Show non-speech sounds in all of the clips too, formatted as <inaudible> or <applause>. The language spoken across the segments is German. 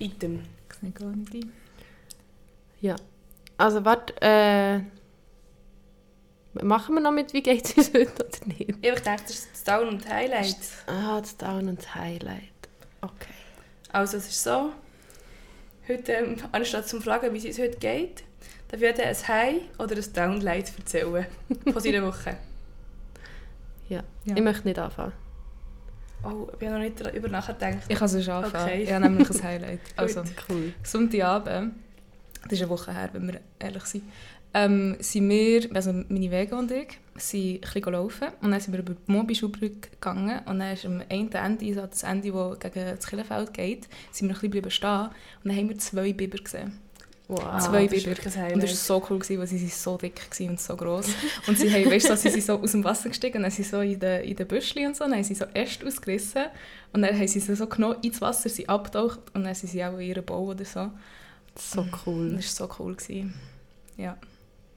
Item. Xnegondi. Ja. Also, warte, äh... Machen wir noch mit «Wie geht's uns heute» oder nicht? Ich dachte, das ist das Down und Highlight. Ah, das Down und das Highlight. Okay. Also es ist so, heute, ähm, anstatt zu fragen, wie es uns heute geht, darf jeder ein High oder ein Downlight erzählen von seiner Woche. <laughs> Ja. Ja. Ich möchte nicht anfangen. Oh, ich habe noch nicht darüber nachgedacht. Ich kann es schon anfangen. Okay. Ich habe nämlich ein <laughs> Highlight. Also, Cool. Sonntagabend, das ist eine Woche her, wenn wir ehrlich sind, ähm, sind wir, also meine Vega und ich, sind ein bisschen laufen und dann sind wir über die Mobi-Schulbrücke gegangen und dann ist am einen Ende, also das Ende, das gegen das Killenfeld geht, sind wir ein bisschen stehen und dann haben wir zwei Biber gesehen. Wow. Zwei das ist Biber. ein Und Highlight. war so cool, gewesen, weil sie sind so dick waren und so gross. Und sie haben, weißt du, so, sie sind so aus dem Wasser gestiegen und dann sind so in den, in den Büschli und so, dann haben sie so Äste ausgerissen und dann haben sie sie so genommen ins Wasser, sie abgetaucht und dann sind sie auch in ihren Bau oder so. So Und cool. das war so cool. Gewesen. Ja.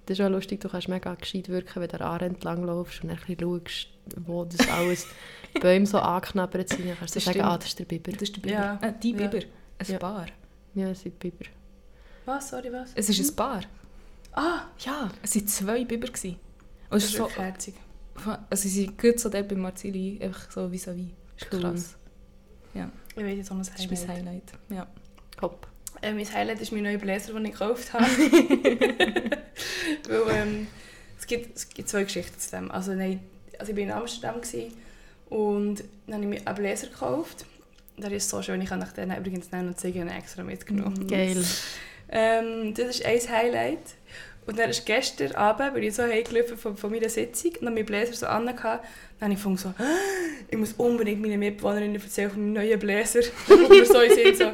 Das ist auch lustig, du kannst mega gescheit wirken, wenn du an der Aare entlang laufst und dann ein bisschen schaust, wo das alles <laughs> Bäume so angeknabbert sind. Dann kannst du sagen, ah, das ist der Biber. Das ist der Biber. Ja. Äh, die Ja. Biber. Ein Ja. Paar. Ja, das sind Biber. Was, sorry, was? Es ist ein Paar. Ah, Ja, es waren zwei Biber. Gewesen. Und das es ist so, herzig. also sie sind gut so dort bei Marzili, einfach so vis-à-vis. Das ist Cool. krass. Ich weiß jetzt auch noch ein Das ist mein Highlight. Highlight. Ja. Hopp. Äh, mein Highlight ist mein neuer Bläser, den ich gekauft habe. <laughs> Weil, ähm, es, gibt, es gibt zwei Geschichten zu dem. Also, nein, also ich war in Amsterdam gewesen, und dann habe ich mir einen Bläser gekauft. Der ist so schön, ich habe nach denen übrigens noch einen Ziegen extra mitgenommen. Geil. <laughs> Ähm, das ist ein Highlight. Und dann ist gestern Abend, bin ich so heimgelaufen von, von meiner Sitzung und meinen Bläser so an. Dann habe ich so, «Ah, <gasps> ich muss unbedingt meinen Mitbewohnerinnen erzählen von meinem neuen Bläser. <laughs> Und wir so Sinn, so,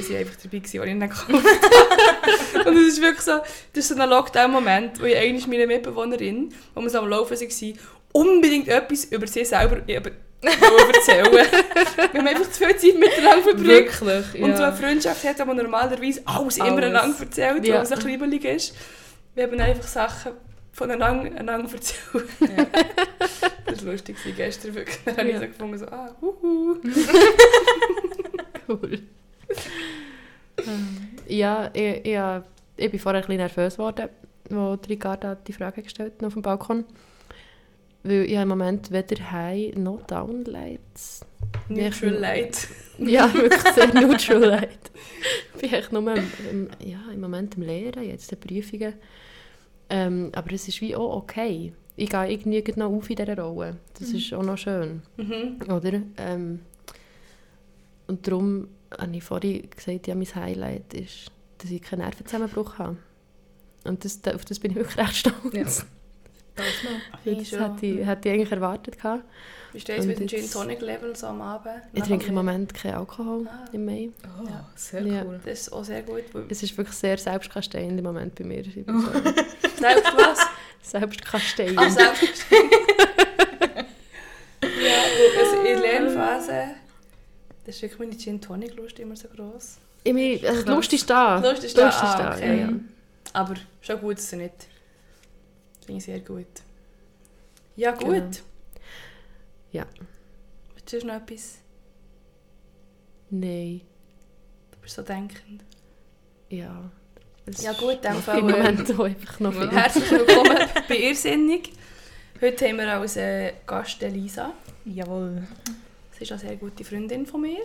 sie waren einfach dabei, als ich ihn gekauft habe. <laughs> Und es ist wirklich so, das ist so ein Lockdown-Moment, wo ich eigentlich meine Mitbewohnerin, wo wir so am Laufen waren, unbedingt etwas über sie selber über, erzählen. <laughs> wir haben einfach zu viel Zeit miteinander verbringt. Wirklich, Und so eine Freundschaft hat, wo man normalerweise alles, immer Alles. einander erzählt, Ja. weil es ein kribbelig ist. Wir haben einfach Sachen voneinander einander erzählt. Ja. <laughs> Das war lustig gestern wirklich. Dann habe ich so gefunden, so, ah, huhu. <laughs> Cool. ja, ich, ich, ich bin vorher ein bisschen nervös geworden, als Ricarda die Frage gestellt hat auf dem Balkon. Weil ich im Moment weder High noch Downlights. Neutral Light. <laughs> Ja, wirklich sehr neutral <laughs> light. Ich bin echt nur im, im, ja, im Moment im Lehren, jetzt die Prüfungen. Ähm, aber es ist wie auch okay. Ich gehe irgendwie noch auf in dieser Rolle. Das ist auch noch schön. Mhm. Oder? Ähm, und darum habe ich vorhin gesagt, ja, mein Highlight ist, dass ich keinen Nervenzusammenbruch habe. Und das, auf das bin ich wirklich recht stolz. Ja. <laughs> Das noch. Finde ich Das schon. hätte ich, hätte ich eigentlich erwartet. Gehabt. Wie steht es mit dem Gin Tonic Level so am Abend? Ich trinke im Moment keinen Alkohol Ah. im Mai. Oh, Ja. sehr Ja. cool. Das ist auch sehr gut. weil- Es ist wirklich sehr selbstkasteiend im Moment bei mir. Ich bin Oh. so <laughs> Selbst was? selbstkasteiend. Ah, selbst. <laughs> ja, also in der Lernphase, das ist wirklich meine Gin Tonic Lust immer so gross. ich meine, also die. Lust ist da. Lust ist da, Lust ist ah, okay. ja, ja. Aber schon gut ist es nicht. Finde ich sehr gut. Ja, gut. Genau. Ja. Willst du noch etwas? Nein, Du bist so denkend. ja. Ja gut, ist Fall, Im Moment auch einfach noch Ja. viel. Herzlich willkommen bei Irrsinnig. Heute haben wir als äh, Gast Elisa. Jawohl. Sie ist eine sehr gute Freundin von mir.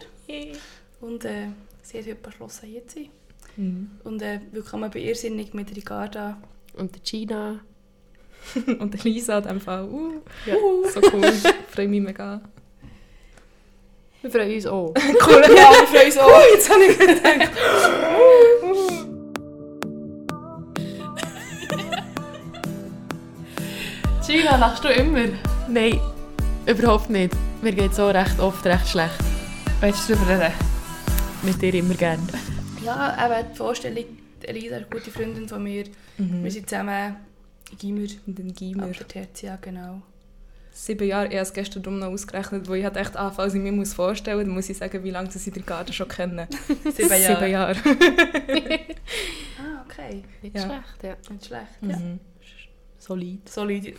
Und äh, sie hat heute beschlossen, hier zu sein. Mhm. Und äh, willkommen bei Irrsinnig mit Ricarda. Und Gina. <laughs> Und Elisa in dem Fall. Uh, Ja. so cool. <laughs> Freue mich mega. Wir freuen uns auch. <laughs> Cool, ja, wir freuen uns auch. Jetzt habe ich gedacht. Gina, lachst du immer? Nein, überhaupt nicht. Mir geht so recht oft recht schlecht. Willst du darüber reden? Mit dir immer gerne. Ja, eben die Vorstellung, Elisa ist eine gute Freundin von mir. Wir sind zusammen Gimmer. Und den Geimer. Ab der Tertia, genau. Sieben Jahre, ich habe es gestern drum noch ausgerechnet, wo ich halt echt anfangen, als ich mir muss vorstellen muss, dann muss ich sagen, wie lange sie den Garten schon kennen. <laughs> Sieben Jahre. Sieben Jahre. <laughs> Ah, okay. Nicht Ja. schlecht, ja. Nicht schlecht. Ja. Mhm. Solid.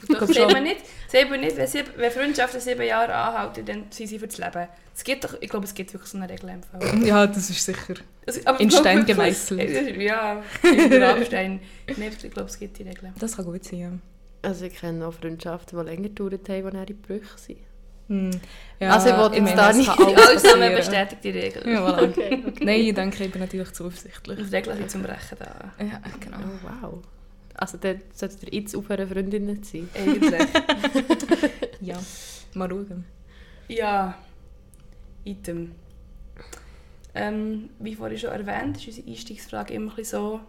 glaub Das sieht man nicht. Sieht man nicht wenn, sieb, wenn Freundschaften sieben Jahre anhalten, dann sind sie für das Leben. Es gibt doch, ich glaube, es gibt wirklich so eine Regel im Fall. Ja, das ist sicher. Also, In Stein <laughs> gemeißelt. Ja, in den Rabenstein. Nein, ich glaube, es gibt die Regeln. Das kann gut sein, ja. Also ich kenne auch Freundschaften, die länger gedauert haben, die dann in Brüche sind. Hm. ja Also ich wollte jetzt da nicht- alles passieren. bestätigt die Regel. Ja, voilà. Okay, Nein, ich denke, ich bin natürlich zuversichtlich. Die Regeln sind zum Brechen da. Ja, genau. Oh, wow. Also dann solltet ihr jetzt aufhören, Freundinnen zu sein. Eigentlich. <laughs> Ja, mal schauen. Ja, Item. Ähm, wie vorhin schon erwähnt, ist unsere Einstiegsfrage immer ein so,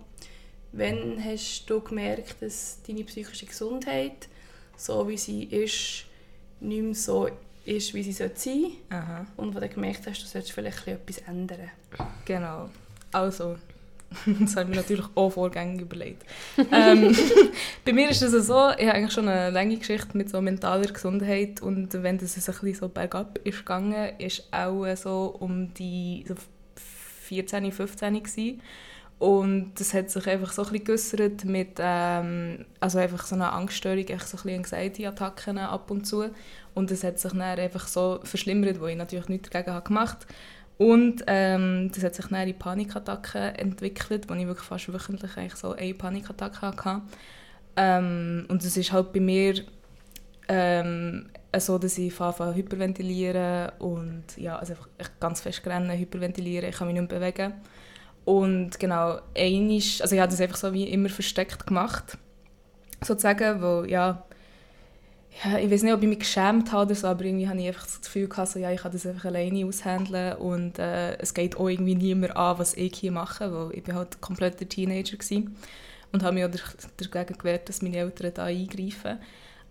wann hast du gemerkt, dass deine psychische Gesundheit, so wie sie ist, nicht mehr so ist, wie sie sollte sein Aha, und wo du gemerkt hast, du solltest vielleicht etwas ändern. genau. Also, <laughs> das habe ich mir natürlich auch vorgängig überlegt. ähm, <laughs> bei mir ist es so, ich habe eigentlich schon eine lange Geschichte mit so mentaler Gesundheit und wenn das ein bisschen so bergab ist gegangen, ist auch so um die so 14, 15 gewesen. Und das hat sich einfach so ein bisschen geäussert mit ähm, also einfach so einer Angststörung, echt so ein bisschen Anxiety-Attacken ab und zu. Und das hat sich dann einfach so verschlimmert, wo ich natürlich nichts dagegen habe gemacht Und ähm, das hat sich dann in Panikattacken entwickelt, wo ich wirklich fast wöchentlich eigentlich so eine Panikattacke hatte. Ähm, und das ist halt bei mir ähm, so, dass ich anfange hyperventilieren und ja, also echt ganz fest rennen, hyperventilieren, ich kann mich nicht mehr bewegen. Und genau, einisch, also ich habe das einfach so wie immer versteckt gemacht, sozusagen, weil ja, ja, ich weiß nicht, ob ich mich geschämt habe oder so, aber irgendwie habe ich einfach das Gefühl gehabt, so, ja, ich kann das einfach alleine aushandeln und äh, es geht auch irgendwie niemand an, was ich hier mache, weil ich bin halt komplett der Teenager gewesen und habe mich auch dagegen gewehrt, dass meine Eltern da eingreifen.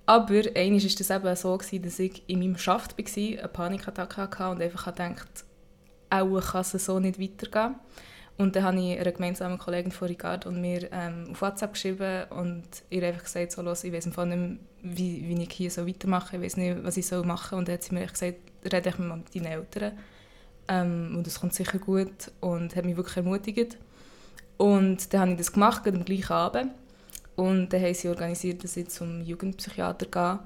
Aber einmal war das eben so, gewesen, dass ich in meinem Schaft war, eine Panikattacke hatte und einfach gedacht, auch kann es so nicht weitergehen. Und dann habe ich einer gemeinsamen Kollegin von Ricardo und mir ähm, auf WhatsApp geschrieben und ihr einfach gesagt, so, los, ich weiß nicht wie, wie ich hier so weitermache, ich weiß nicht, was ich soll machen soll. Und dann hat sie mir gesagt, rede ich mal mit deinen Eltern ähm, und es kommt sicher gut und hat mich wirklich ermutigt. Und dann habe ich das gemacht, am gleichen Abend. Und dann haben sie organisiert, dass ich zum Jugendpsychiater gehe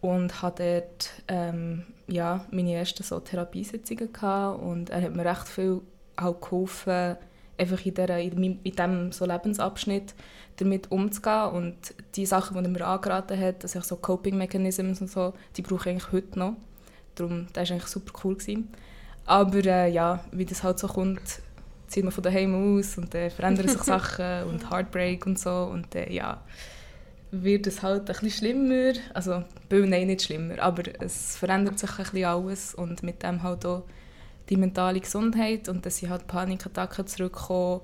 und hatte dort ähm, ja, meine ersten so Therapiesitzungen gehabt und er hat mir recht viel halt geholfen, einfach in, der, in, diesem so Lebensabschnitt damit umzugehen und die Sachen, die er mir angeraten hat, also so Coping Mechanisms und so, die brauche ich eigentlich heute noch. Darum, das war eigentlich super cool. Gewesen. Aber äh, ja, wie das halt so kommt, zieht man von daheim aus und dann verändern sich <laughs> Sachen und Heartbreak und so und dann, ja, wird es halt ein bisschen schlimmer. Also, nein, nicht schlimmer, aber es verändert sich ein bisschen alles und mit dem halt auch die mentale Gesundheit und dass sie halt Panikattacken zurückkommen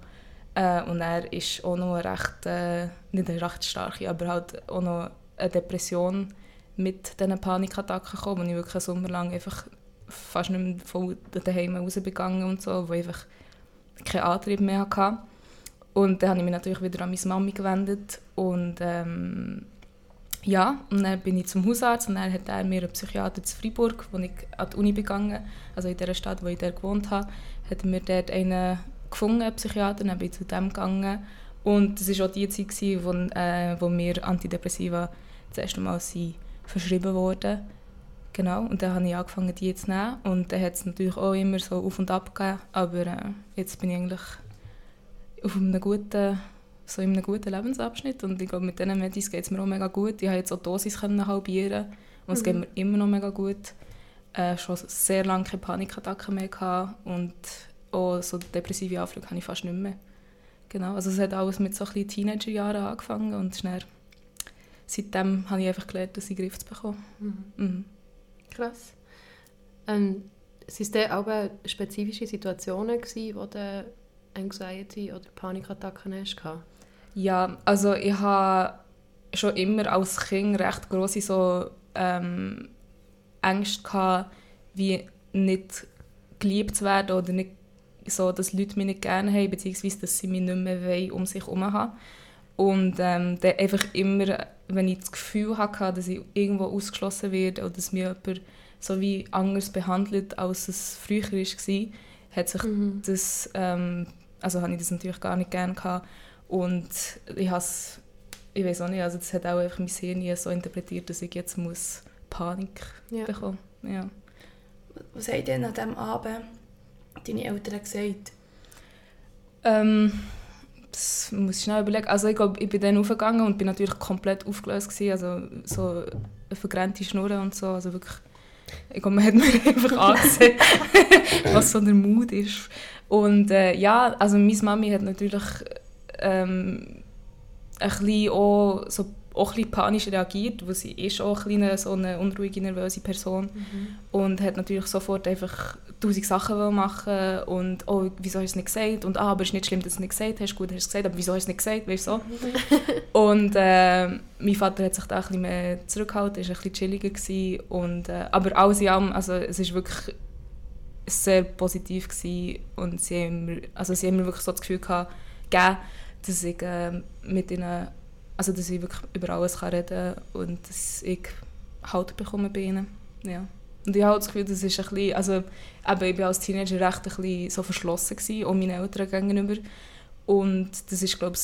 äh, und er ist auch noch recht, äh, nicht eine recht starke, aber halt auch noch eine Depression mit diesen Panikattacken gekommen, wo ich wirklich einen Sommer lang einfach fast nicht mehr von daheim rausgegangen und so, wo ich einfach keinen Antrieb mehr hatte. Und dann habe ich mich natürlich wieder an meine Mami gewendet und ähm, ja, und dann bin ich zum Hausarzt und dann hat er mir einen Psychiater zu Freiburg, wo ich an die Uni begangen, also in der Stadt, wo ich dort gewohnt habe, hat mir dort einen gefunden, einen Psychiater, dann bin ich zu dem gegangen und das war auch die Zeit, gewesen, wo, äh, wo mir Antidepressiva das erste Mal sind verschrieben wurden. Genau, und dann habe ich angefangen, die zu nehmen und dann hat es natürlich auch immer so auf und ab gegeben, aber äh, jetzt bin ich eigentlich auf einem guten so in einem guten Lebensabschnitt und ich glaube, mit diesen Medis geht es mir auch mega gut. Ich habe jetzt auch die Dosis können halbieren und es Mhm. geht mir immer noch mega gut. Äh, schon sehr lange keine Panikattacken mehr gehabt und auch so depressive Anflüge habe ich fast nicht mehr. Genau, also es hat alles mit so ein Teenagerjahren angefangen und schnell seitdem habe ich einfach gelernt, das in den Griff zu bekommen. Mhm. Mhm. Krass. Ähm, sind es auch spezifische Situationen gewesen, wo du Anxiety oder Panikattacken hast? gehabt? Ja, also ich habe schon immer als Kind recht grosse so, ähm, Ängste gehabt, wie nicht geliebt zu werden oder nicht so, dass Leute mich nicht gerne haben, beziehungsweise dass sie mich nicht mehr wollen, um sich herum haben. Und ähm, dann einfach immer, wenn ich das Gefühl hatte, dass ich irgendwo ausgeschlossen werde oder dass mich jemand so wie anders behandelt, als es früher war, hat sich Mhm. das, ähm, also habe ich das natürlich gar nicht gerne gehabt. Und ich habe es ich weiß auch nicht, also das hat auch einfach mein Hirn nie so interpretiert, dass ich jetzt muss Panik Ja. bekommen ja. Was haben denn an diesem Abend deine Eltern gesagt? Ähm, das muss ich schnell überlegen. Also ich glaube, ich bin dann aufgegangen und bin natürlich komplett aufgelöst gewesen. Also so eine vergrennte Schnur und so. Also wirklich, ich glaube, man hat <laughs> mir einfach angesehen, <laughs> was so der Mut ist. Und äh, ja, also meine Mami hat natürlich ähm, ein bisschen auch, so, auch ein bisschen panisch reagiert, weil sie ist auch ein bisschen so eine unruhige, nervöse Person und hat natürlich sofort einfach tausend Sachen machen und oh, wieso hast du es nicht gesagt? Und ah, aber es ist nicht schlimm, dass du es nicht gesagt hast, gut, hast du es gesagt, aber wieso hast du es nicht gesagt, weißt du so. <laughs> und äh, mein Vater hat sich da ein bisschen mehr zurückgehalten, ist ein bisschen chilliger gewesen und äh, aber alles in allem, also es ist wirklich sehr positiv gewesen und sie haben mir, also sie haben mir wirklich so das Gefühl gehabt, gegeben, dass ich äh, mit ihnen, also dass ich wirklich über alles kann reden kann und dass ich Halt bekomme bei ihnen, ja. Und ich habe das Gefühl, das ist ein bisschen, also eben, ich war als Teenager recht ein bisschen so verschlossen gewesen, auch meinen Eltern gegenüber. Und das ist, glaube ich,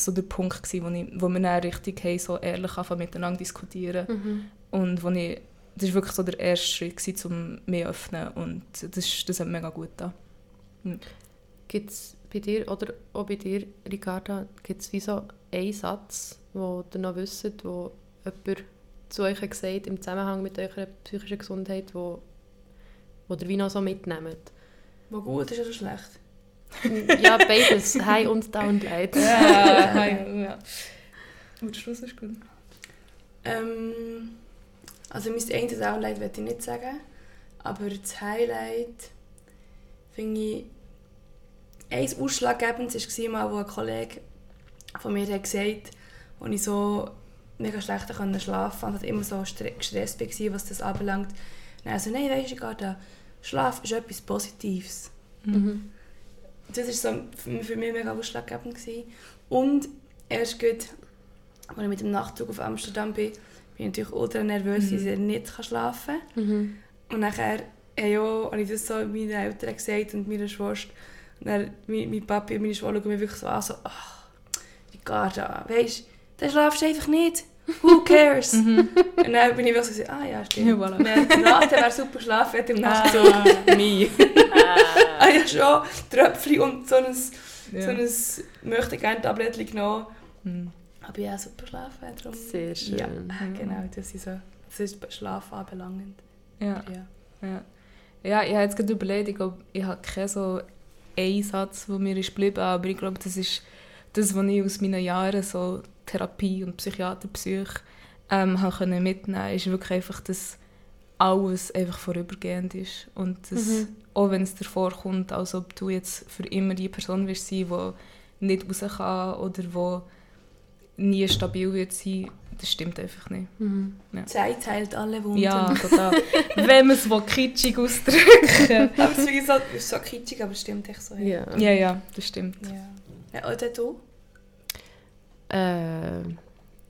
so der Punkt gewesen, wo, ich, wo wir dann richtig haben, so ehrlich anfangen miteinander diskutieren. Mhm. Und wo ich, das war wirklich so der erste Schritt, gewesen, um mich zu öffnen. Und das, das hat mega gut getan. Gibt es bei dir oder auch bei dir, Ricarda, gibt es wie so einen Satz, wo ihr noch wisst, wo jemand zu euch hat gesagt im Zusammenhang mit eurer psychischen Gesundheit, wo, wo ihr wie noch so mitnehmt? Wo gut ist oder schlecht? ja, beides. <laughs> High und Downlight. Ja, <laughs> ja. Und Schluss ist gut. Ähm, also mein eine Downlight möchte ich nicht sagen, aber das Highlight finde ich, eins Ausschlaggebendes war mal, wo ein Kollege von mir hat gesagt als ich so mega schlecht konnte schlafen und immer so stre- gestresst war, was das anbelangt. Dann also, nein, weisst du, Ricarda, Schlaf ist etwas Positives. Mhm. Das war so für mich mega ausschlaggebend. Gewesen. Und erst gut, als ich mit dem Nachtzug auf Amsterdam bin, bin ich natürlich ultra nervös, Mhm. dass ich nicht schlafen kann. Mhm. Und nachher ja, habe ich das so meinen Eltern gesagt und meiner Schwester. Dann mein, mein Papi und meine Schwester schauen mich wirklich so an, so, ach, Ricarda, weisst du, dann schlafst du einfach nicht. Who cares? Mhm. <laughs> Und dann bin ich wirklich so, ah ja, stimmt. Ja, voilà. Dann Nathan wäre super geschlafen, hätte im Nachtzug. Ah, <laughs> me. Ah ja, schon, Tröpfchen und so ein, Ja. so ein möchte gerne Tablettchen genommen. Mhm. Aber ja, super schlafen. Darum. Sehr schön. Ja, genau, das ist so. Das ist Schlaf anbelangend. Ja. Ja. Ja, ja ich habe jetzt gerade überlegt, ich glaube, ich habe keinen so einen Satz, der mir ist geblieben aber ich glaube, das ist das, was ich aus meinen Jahren so Therapie und Psychiaterpsych ähm, habe können mitnehmen ist wirklich einfach, dass alles einfach vorübergehend ist und dass, Mhm. auch wenn es dir vorkommt, als ob du jetzt für immer die Person wirst sein, die nicht raus kann oder die nie stabil wird sein, das stimmt einfach nicht. Mhm. Zeit heilt alle Wunden. Ja, <laughs> total. wenn man es kitschig ausdrücken aber es ist so, ist so kitschig, aber es stimmt echt so. Ja. Ja, ja, das stimmt. ja. ja oder du? Äh,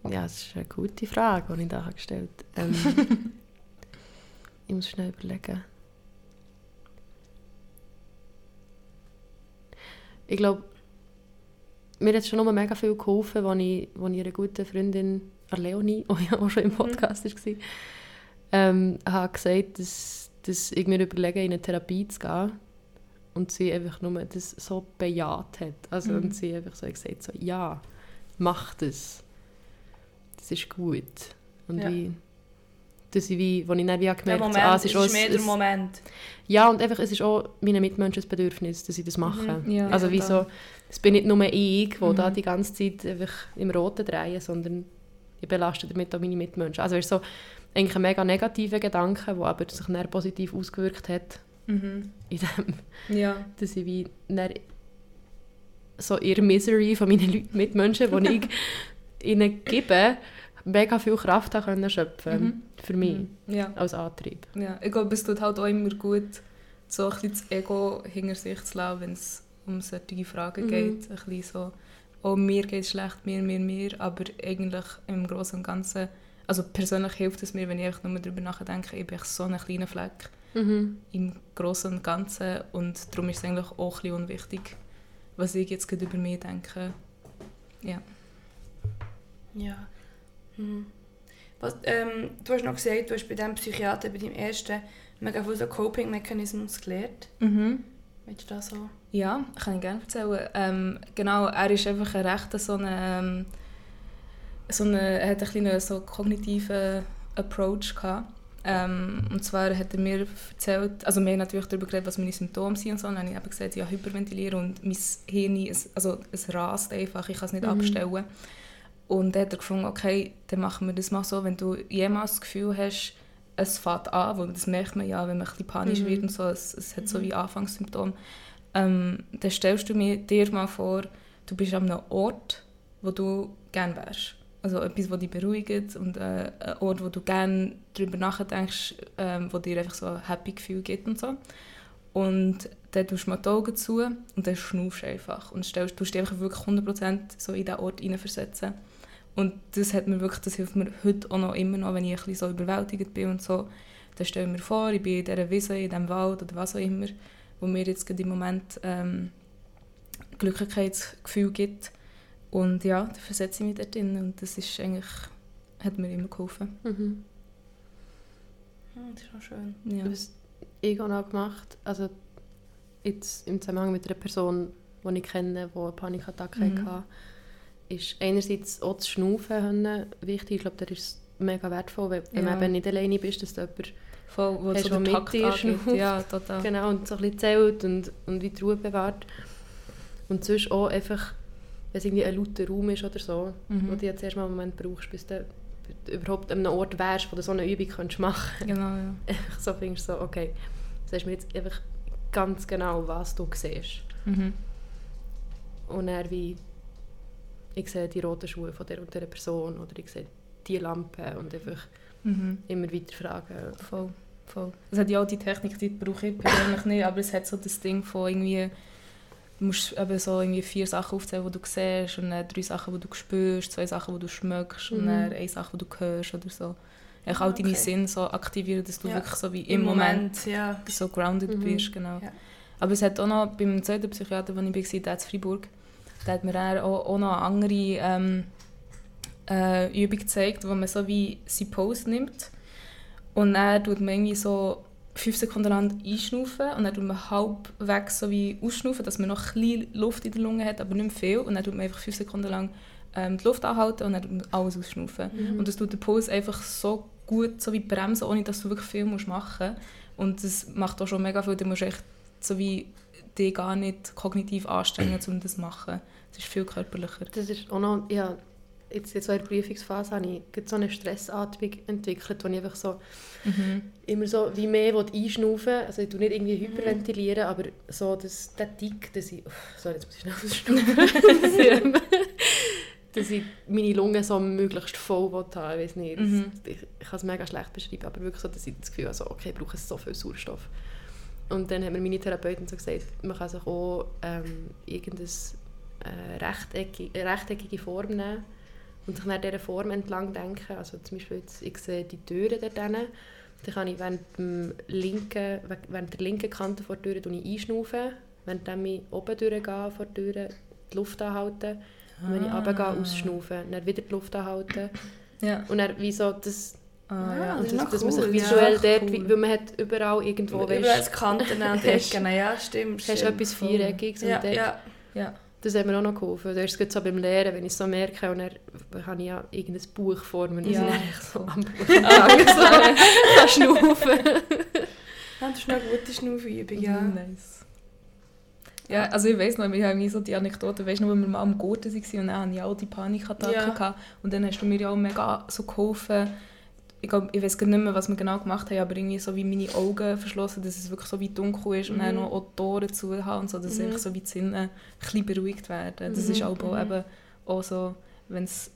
ja, das ist eine gute Frage, die ich da gestellt habe. Ähm, <laughs> ich muss schnell überlegen. Ich glaube, mir hat es schon noch mega viel geholfen, als ich, als ich einer guten Freundin, Leonie, <laughs> die ja auch schon im Podcast war, ähm, habe gesagt, dass, dass ich mir überlege, in eine Therapie zu gehen. Und sie einfach nur das so bejaht hat. Also, Mhm. Und sie einfach so gesagt so, ja, mach das. Das ist gut. Und Ja. wie, dass ich wie, wo ich dann wie gemerkt Moment, habe, ah, es ist, auch ist mehr ein- der Moment. ja, und einfach, es ist auch meinen Mitmenschen ein Bedürfnis, dass ich das mache. Ja, also wie so, es bin nicht nur ich, der Mhm. da die ganze Zeit einfach im Roten drehe, sondern ich belaste damit auch meine Mitmenschen. Also es ist so eigentlich ein mega negativer Gedanke, der aber sich dann positiv ausgewirkt hat, Mhm. in dem, Ja. dass ich wie so ihre Misery von meinen Leuten, Mitmenschen, die ich <laughs> ihnen gebe, mega viel Kraft können schöpfen Mhm. für mich Mhm. Ja. als Antrieb. ja. Ich glaube, es tut halt auch immer gut, so ein bisschen das Ego hinter sich zu lassen, wenn es um solche Fragen Mhm. geht. Ein bisschen so, oh, mir geht es schlecht, mir, mir, mir. Aber eigentlich im Großen und Ganzen, also persönlich hilft es mir, wenn ich einfach nur darüber nachdenke, ich bin so ein kleiner Fleck Mhm. im Großen und Ganzen. Und darum ist es eigentlich auch ein bisschen unwichtig, was ich jetzt gerade über mich denke. Ja. Ja. Mhm. Was, ähm, du hast noch gesagt, du hast bei diesem Psychiater, bei deinem ersten, mega viele so Coping-Mechanismus gelernt. Mhm. Willst du das so? Ja, kann ich gerne erzählen. Ähm, genau, er ist einfach ein rechter so eine, ähm, so eine, er hat einen kleinen so kognitiven Approach gehabt. Ähm, und zwar hat er mir erzählt, also wir haben natürlich darüber geredet, was meine Symptome sind und so, und dann habe ich eben gesagt, ja, hyperventilieren und mein Hirn, es, also es rast einfach, ich kann es nicht Mhm. abstellen. Und dann hat er gefunden, okay, dann machen wir das mal so, wenn du jemals das Gefühl hast, es fängt an, weil das merkt man ja, wenn man ein bisschen panisch Mhm. wird und so, es, es hat so Mhm. wie Anfangssymptome, ähm, dann stellst du mir, dir mal vor, du bist an einem Ort, wo du gerne wärst. Also etwas, das dich beruhigt und äh, ein Ort, wo du gerne darüber nachdenkst, ähm, wo dir einfach so ein happy Gefühl gibt und so. Und dann tust du mal die Augen zu und dann schnaufst du einfach und stellst, tust dich wirklich 100% so in diesen Ort hineinversetzen. Und das, hat mir wirklich, das hilft mir heute auch noch immer noch, wenn ich ein bisschen so überwältigt bin und so. Dann stelle ich mir vor, ich bin in dieser Wiese, in diesem Wald oder was auch immer, wo mir jetzt gerade im Moment ähm, Glücklichkeitsgefühl gibt. Und ja, dann versetze ich mich dort drin und das ist eigentlich, hat mir immer geholfen. Mhm. Hm, das ist auch schön. Ja. Was ich auch gemacht also jetzt im Zusammenhang mit einer Person, die ich kenne, die eine Panikattacke Mhm. hatte, ist einerseits auch das Schnaufen wichtig. Ich glaube, das ist mega wertvoll, weil wenn Ja. man eben nicht alleine bist, dass du jemand Voll, wo Hast so der mit dir angeht. Ja, total. genau, und so ein bisschen zählt und, und wie die Ruhe bewahrt. Und sonst auch einfach, wenn es irgendwie ein lauter Raum ist oder so, Mhm. wo du jetzt erst mal einen Moment brauchst, bis du überhaupt an einem Ort wärst, wo du so eine Übung könntest machen Genau, ja. <laughs> So findest du so, okay, sagst mir jetzt einfach ganz genau, was du siehst. Mhm. Und er wie, ich sehe die roten Schuhe von der und der Person oder ich sehe die Lampe und einfach Mhm. immer weiter fragen. Voll, voll. Es hat ja auch die Technik, die brauche ich persönlich nicht, aber es hat so das Ding von irgendwie, du musst eben so irgendwie vier Sachen aufzählen, die du siehst und dann drei Sachen, die du spürst, zwei Sachen, die du schmeckst und Mhm. dann eine Sache, die du hörst oder so. Eigentlich Ah, all deine okay. Sinne so aktivieren, dass du Ja. wirklich so wie im, Moment, ja. so grounded Mhm. bist, genau. Ja. Aber es hat auch noch, beim zweiten Psychiater, wo ich war, der in Freiburg, der hat mir auch, auch noch andere ähm, äh, Übung gezeigt, wo man so wie seine Pose nimmt und dann tut man irgendwie so fünf Sekunden lang einschnaufen und dann tut man halbwegs so wie ausschnaufen, dass man noch ein Luft in der Lunge hat, aber nicht mehr viel und dann tut man einfach fünf Sekunden lang ähm, die Luft anhalten und dann alles ausschnaufen. Mhm. Und das tut der Pose einfach so gut so wie bremsen, ohne dass du wirklich viel musst machen musst. Und das macht auch schon mega viel. Du musst echt so wie dich gar nicht kognitiv anstrengen, um das zu machen. Das ist viel körperlicher. Das ist auch noch, ja, jetzt, jetzt so in der Prüfungsphase habe ich so eine Stressatmung entwickelt, wo ich einfach so Mhm. immer so wie mehr will einschnaufen Also ich tue nicht irgendwie hyperventilieren, aber so das, der Tick, dass ich... Uff, sorry, jetzt muss ich schnell ausschnaufen. <laughs> dass, ich, ich meine Lungen so möglichst voll will haben. Ich weiß nicht, Mhm. ich, ich kann es mega schlecht beschreiben, aber wirklich so, dass ich das Gefühl habe, so, okay, ich brauche so viel Sauerstoff. Und dann hat mir meine Therapeutin so gesagt, man kann sich auch ähm, irgendeine äh, rechteckige, eine rechteckige Form nehmen und sich nach dieser Form entlang denken. Also zum Beispiel jetzt, ich sehe die Türen dort hinten, dann kann ich während, dem linken, während der linken Kante vor der Tür einschnaufen, während ich oben durchgehe vor der Tür, die Luft anhalten und wenn ich Ah. runtergehe, ausschnaufen, dann wieder die Luft anhalten Ja. und dann wie so das... Ah, Ah, ja. das Und ist das, noch dass man sich cool, visuell ja. dort, Cool. wie, weil man hat überall irgendwo, Überall weißt, Kanten und <laughs> Hast- Ecken, ja, stimmt. hast du stimmt. etwas. Viereckiges und Ja, dort, ja. ja. Das hat mir auch noch geholfen. Das ist gerade so beim Lehren, wenn ich es so merke und dann habe ich ja irgendein Buch vor mir und dann Ja, eigentlich so am <laughs> Buch entlang, so kann schnaufen. Ja, das ist noch eine gute Schnaufübung, ja. Mhm, Nice. Ja, also ich weiss noch, wir haben so die Anekdote, weißt du noch, wo wir mal am Gurten waren und dann hatte ich auch die Panikattacke. Ja. Gehabt. Und dann hast du mir ja auch mega so geholfen. Ich, glaub, ich weiß gar nicht mehr, was wir genau gemacht haben, aber irgendwie so wie meine Augen verschlossen, dass es wirklich so wie dunkel ist und Mhm. dann noch auch die Tore zu haben und so, dass Mhm. so wie die Sinne ein bisschen beruhigt werden. Das Mhm, ist auch, mhm. eben auch so, wenn es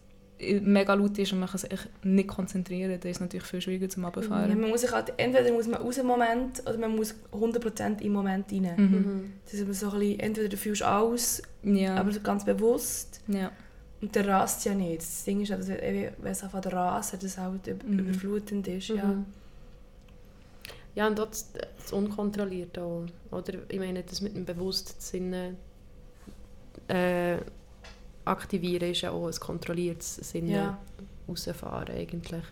mega laut ist und man kann sich nicht konzentrieren, dann ist es natürlich viel schwieriger zum Ja, Runterfahren. man muss sich halt, entweder muss man aus dem Moment oder man muss 100% im Moment rein. Mhm. Das ist so ein bisschen, entweder du fühlst alles, Ja. aber ganz bewusst. ja. Und der rast ja nicht. Das Ding ist, dass, wenn es anfängt zu rasen, dass es halt Mhm. überflutend ist. Ja. Mhm. Ja, und das, das Unkontrollierte auch. Oder ich meine, das mit dem Bewusstsein äh, aktivieren ist ja auch ein kontrolliertes Sinne Ja. rausfahren eigentlich.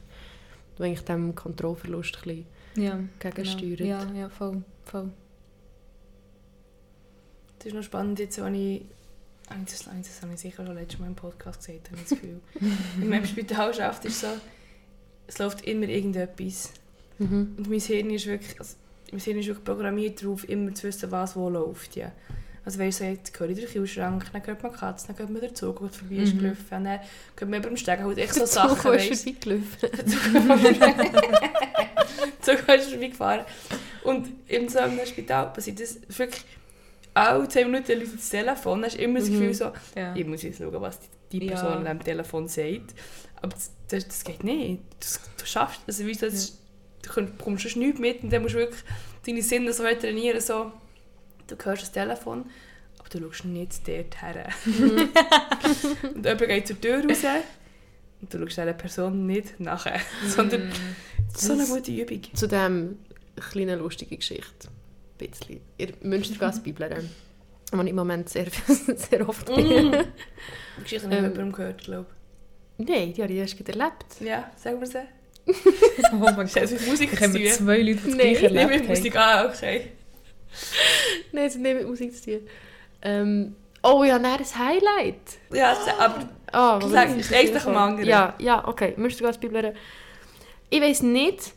Du eigentlich dem Kontrollverlust ein bisschen Ja, gegensteuert. genau. Ja, ja, voll, voll. Das ist noch spannend, jetzt, als ich... Das, das habe ich sicher schon letztes Mal im Podcast gesagt, habe ich das Gefühl. Wenn man im Spital schafft, ist so... Es läuft immer irgendetwas. Mhm. Und mein Hirn ist wirklich... Also, mein Hirn ist wirklich programmiert darauf, immer zu wissen, was wo läuft. Ja. Also weißt du, jetzt gehöre ich durch den Kühlschrank, dann gehört man Katze, dann gehört man der Zug, der vorbei ist Mhm. gelaufen, dann gehört man über den Steg, halt echt so Der Sachen, Zug ist weißt vorbeigelaufen. so kannst du vorbeigefahren. Und in so einem Spital passiert das wirklich alle 10 Minuten läutet das Telefon. Dann hast du immer das Mhm. Gefühl so, Ja. ich muss jetzt schauen, was die, die Ja. Person am Telefon sagt. Aber das, das, das geht nicht. Das, du schaffst also wie das, du komm- kommst schon nichts mit und dann musst du wirklich deine Sinne so trainieren, so, du hörst das Telefon, aber du schaust nicht dort her. Mhm. <laughs> und jemand geht zur Tür raus und du schaust dieser Person nicht nachher, sondern so eine gute Übung. Zu dem kleine lustige Geschichte. Ein bisschen. Ihr Münstergasse-Bibler, wo ich im Moment sehr, sehr oft bin. Mm. Die Geschichte habe ich Ähm. jemandem gehört, glaube Nein, die habe ich erst gerade erlebt. ich. Ja, sagen wir es. Oh mein Das hat mit Musik Ich zu tun. zwei Leuten das Nein, gleiche Nicht erlebt. mit. Musik, ah, okay. Nein, es hat nicht mit Musik zu tun. Ähm, oh ja, nein, ein Highlight. Ja, aber Ah, Sag, ich? eins nach dem anderen. Ja, ja, okay. Münstergasse-Bibler. Ich weiss nicht,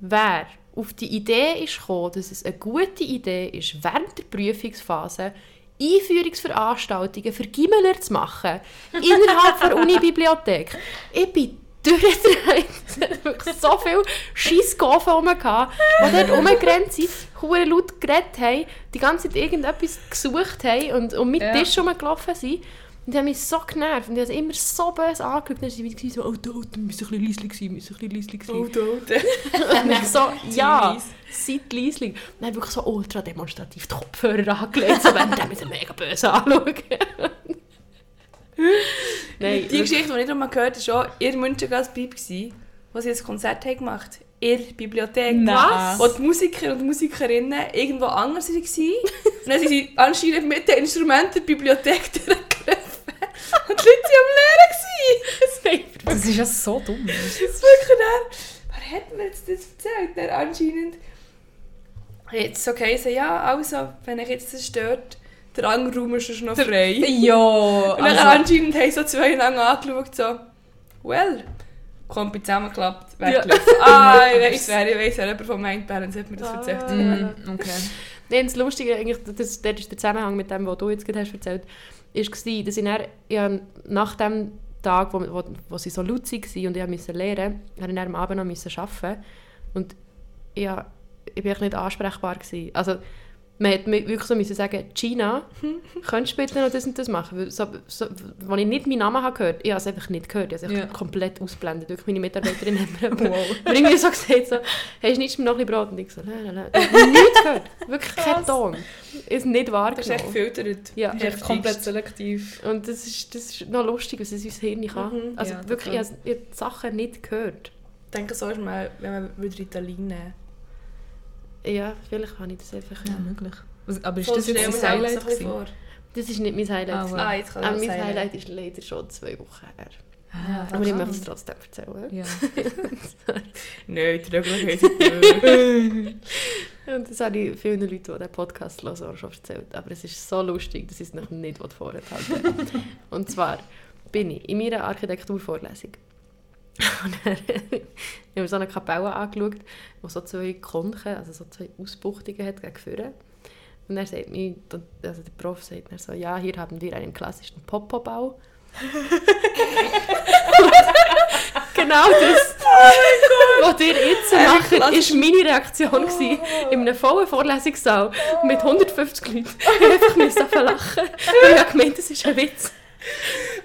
wer auf die Idee ist gekommen, dass es eine gute Idee ist, während der Prüfungsphase Einführungsveranstaltungen für Gimmeler zu machen, innerhalb der <laughs> Unibibliothek. Ich bin durchgedreht. <laughs> So viele Scheissgaufen rum gehabt, die dort rumgerannt sind, hure laut geredet haben, die ganze Zeit irgendetwas gesucht haben und um meinen Ja. Tisch rumgelaufen sind. Und die haben mich so genervt und die haben es immer so böse angeschaut. Dann waren sie wieder so, oh, da, da müssen ein bisschen leislich sein, müssen ein bisschen leislich sein. oh, da, Und ich so, <laughs> ja, seid leislich. Und dann wirklich so ultra demonstrativ die Kopfhörer angelegt, so während die mich mega böse anschauen. <laughs> Nein, Die Geschichte, die ich noch mal gehört habe, war auch in Münstergasse Bib, wo sie ein Konzert haben gemacht haben. In der Bibliothek. Nein. Wo die Musiker und Musikerinnen irgendwo anders waren. <laughs> und dann sind sie anscheinend mit den Instrumenten der Bibliothek durchgelaufen. <laughs> Und die Leute waren am Lehren. Das ist ja so dumm. Das ist wirklich der. Wer hat mir jetzt das erzählt? Der anscheinend. Jetzt okay, so, ja, also, wenn ich jetzt das stört, der andere Raum ist schon noch frei. Ja, Und dann also, anscheinend haben so zwei lang angeschaut, so, well, Kompi zusammengeklappt, Ja. weggelaufen. <laughs> Ah, ich weiss wer, ich wer, jemand von Mind Balance hat mir das Ah. erzählt. mm, okay. Nein, das Lustige, eigentlich, das, das ist der Zusammenhang mit dem, was du jetzt gerade hast erzählt hast, war, dass ich, dann, nach dem Tag, wo, wo, wo sie so laut waren und ich musste lernen, habe ich am Abend noch arbeiten. Und ich, hab- ich war nicht ansprechbar. Gewesen. Also, man mir wirklich so müssen sagen, Gina, könntest du bitte noch das und das machen? Weil So, so, als ich nicht meinen Namen habe gehört ich habe es einfach nicht gehört. Ich habe es Ja. komplett ausblendet. Wirklich, meine Mitarbeiterin hat mir <laughs> Wow. irgendwie so gesagt, so, schneidest du mir noch ein bisschen Brot? Und ich so, nein, nein, nein. Ich habe nichts gehört. Wirklich kein Krass. Ton. Ich habe es nicht Das ist echt wahrgenommen. gefiltert. Ja. Das ist echt komplett selektiv. Und das ist, das ist noch lustig, was es unser Hirn kann. Mhm. Also Ja, wirklich, ich habe, ich habe die Sachen nicht gehört. Ich denke, so ist man, wenn man wieder Ritalin nehmen Ja, vielleicht habe ich das einfach... Ja, möglich. Aber ist das jetzt Highlight? ein bisschen gewesen? vor. Das ist nicht mein Highlight. Ah, wow. Ah, jetzt kann Aber mein sein. Highlight ist leider schon zwei Wochen her. Ah, Aber ich möchte es trotzdem erzählen. Ja. <laughs> Nein, die ist <laughs> Und das habe ich vielen Leuten, die diesen Podcast hören, auch schon erzählt. Aber es ist so lustig, dass ich es noch nicht vorenthalten <laughs> Und zwar bin ich in meiner Architekturvorlesung. Und dann <laughs> habe ich mir so eine Kapelle angeschaut, die so zwei Konchen, also so zwei Ausbuchtungen hat gegen vorne. Und er sagt mir, also der Prof sagt mir so, ja, hier haben wir einen klassischen Popo-Bau. <laughs> genau das, was ihr jetzt macht, ist meine Reaktion gewesen, in einem vollen Vorlesungssaal mit 150 Leuten. Ich einfach müssen lachen. Weil ich gemeint, das ist ein Witz.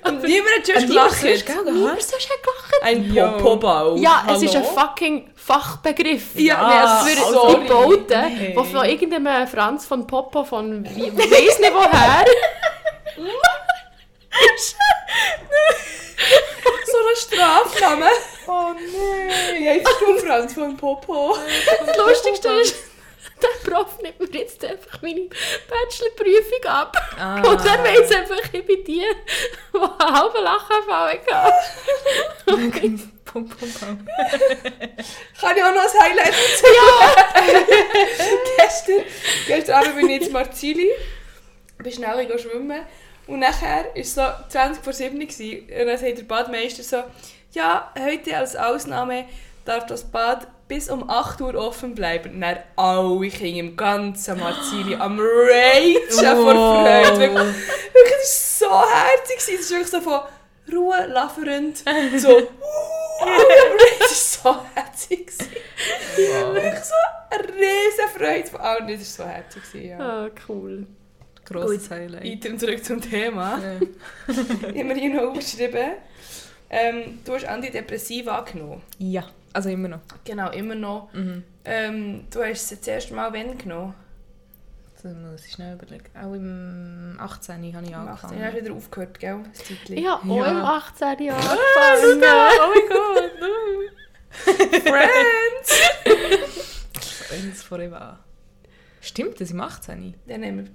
Und niemand hat gelacht. sonst, gell? Niemand sonst hat gelacht. Ein Ja. Popobau. Ja, es ist ein Hallo? fucking Fachbegriff. Ja, Ja, nee, Für also, die sorry. Bauten, Nee. die von irgendeinem Franz von Popo von weiss nicht woher. <laughs> So ein Strafname. Oh nein, jetzt du Franz von Popo. Das Lustigste ist, der Prof nimmt mir jetzt einfach meine Bachelorprüfung ab. Ah. Und er weiss einfach, ich bin die, die einen halben Lachanfall hatte. pum, pum, pum. Kann ich auch noch ein Highlight erzählen? <laughs> gestern, gestern Abend bin ich jetzt Marzili, bin schnell schwimmen und nachher war es so 20 vor 7 gewesen. und dann sagt der Badmeister so, ja, heute als Ausnahme darf das Bad bis um 8 Uhr offen bleiben. Und dann alle Kinder im ganzen Marzili am Ragen vor Freude. Wirklich, wirklich, das war so herzig. Es ist wirklich so von Ruhe, laffernd, so «Uh, Das war so herzig. gewesen. Wirklich so eine riesen Freude von allen. Das war so herzig. Ja. Ah, cool. Grosses Highlight. Item zurück zum Thema. Ja. Ich habe mir hier noch aufgeschrieben, ähm, du hast Antidepressiva angenommen. ja, also immer noch. Genau, immer noch. Mhm. Ähm, du hast sie das erste Mal wann genommen? Das muss ich schnell überlegen. Auch im 18. habe ich Im 18. angefangen. hast du wieder aufgehört, gell? Ich habe auch Ja. im 18. Jahr angefangen. Oh mein Gott! <laughs> Friends! Ihm an. Stimmt das im 18? Dann haben wir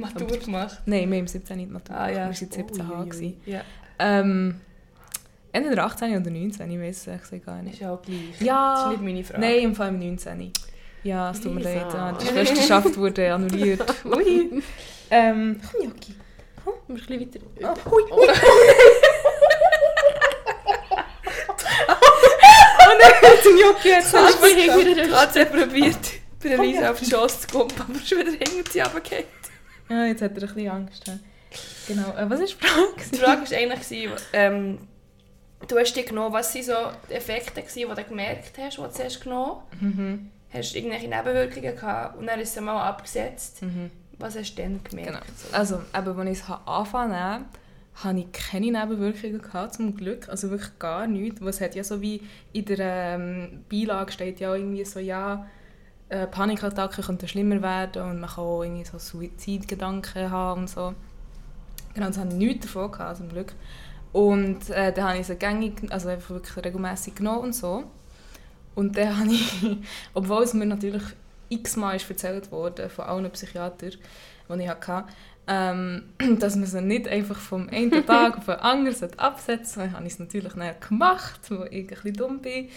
Matur gemacht. Nein, wir haben im 17 nicht Matur. Ah ja. Wir waren 17 H. gewesen. Ja, Ähm, entweder 18 oder 19, ich weiß es ehrlich gar nicht. ist auch gleich. Ja. Das ist nicht meine Frage. Nein, im Fall im 19. Ja, es tut mir leid. Ja, die Schwesterschaft wurde annulliert. Ui. Ähm, komm, Joki. Wir müssen ein bisschen weiter. Oh, ui, ui. oh der Joki hat es Hast bin wieder hat probiert, bei der Lisa auf den Schoss zu kommen, aber schon wieder hinter sie runtergefallen. Ja, jetzt hat er ein bisschen Angst. ja. Genau. Was ist die Frage? Die Frage war eigentlich, ähm, du hast dir genommen, was sind so die Effekte, gewesen, die du gemerkt hast, die du zuerst genommen Mhm. hast? du irgendwelche Nebenwirkungen gehabt und dann ist es mal abgesetzt. Mhm. Was hast du dann gemerkt? Genau. Also, eben, als ich es angefangen habe, hatte ich keine Nebenwirkungen gehabt, zum Glück. Also wirklich gar nichts. Was hat ja so wie in der ähm, Beilage steht ja irgendwie so, ja, äh, Panikattacken könnten schlimmer werden und man kann auch irgendwie so Suizidgedanken haben und so. Genau, das hatte ich nichts davon gehabt, zum Glück. Und äh, dann habe ich sie gängig, also einfach wirklich regelmäßig genommen und so. Und dann <laughs> habe ich, obwohl es mir natürlich x-mal erzählt wurde von allen Psychiatern, die ich hatte, ähm, <clears throat> dass man sie nicht einfach vom einen <laughs> Tag auf den anderen absetzen sollte, habe ich es natürlich nicht gemacht, weil ich ein bisschen dumm bin.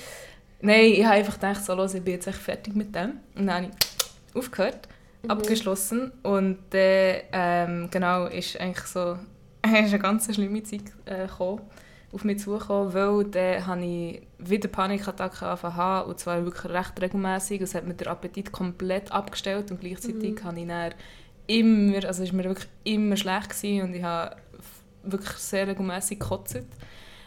Nein, ich habe einfach gedacht, so, los, ich bin jetzt echt fertig mit dem. Und dann habe ich aufgehört, abgeschlossen und dann, ähm, genau, ist eigentlich so, <laughs> ist eine ganz schlimme Zeit äh, gekommen, auf mich zugekommen, weil dann habe ich wieder Panikattacken angefangen und zwar wirklich recht regelmäßig. Es hat mir den Appetit komplett abgestellt und gleichzeitig habe ich dann immer, also es war mir wirklich immer schlecht gewesen und ich habe wirklich sehr regelmäßig gekotzt.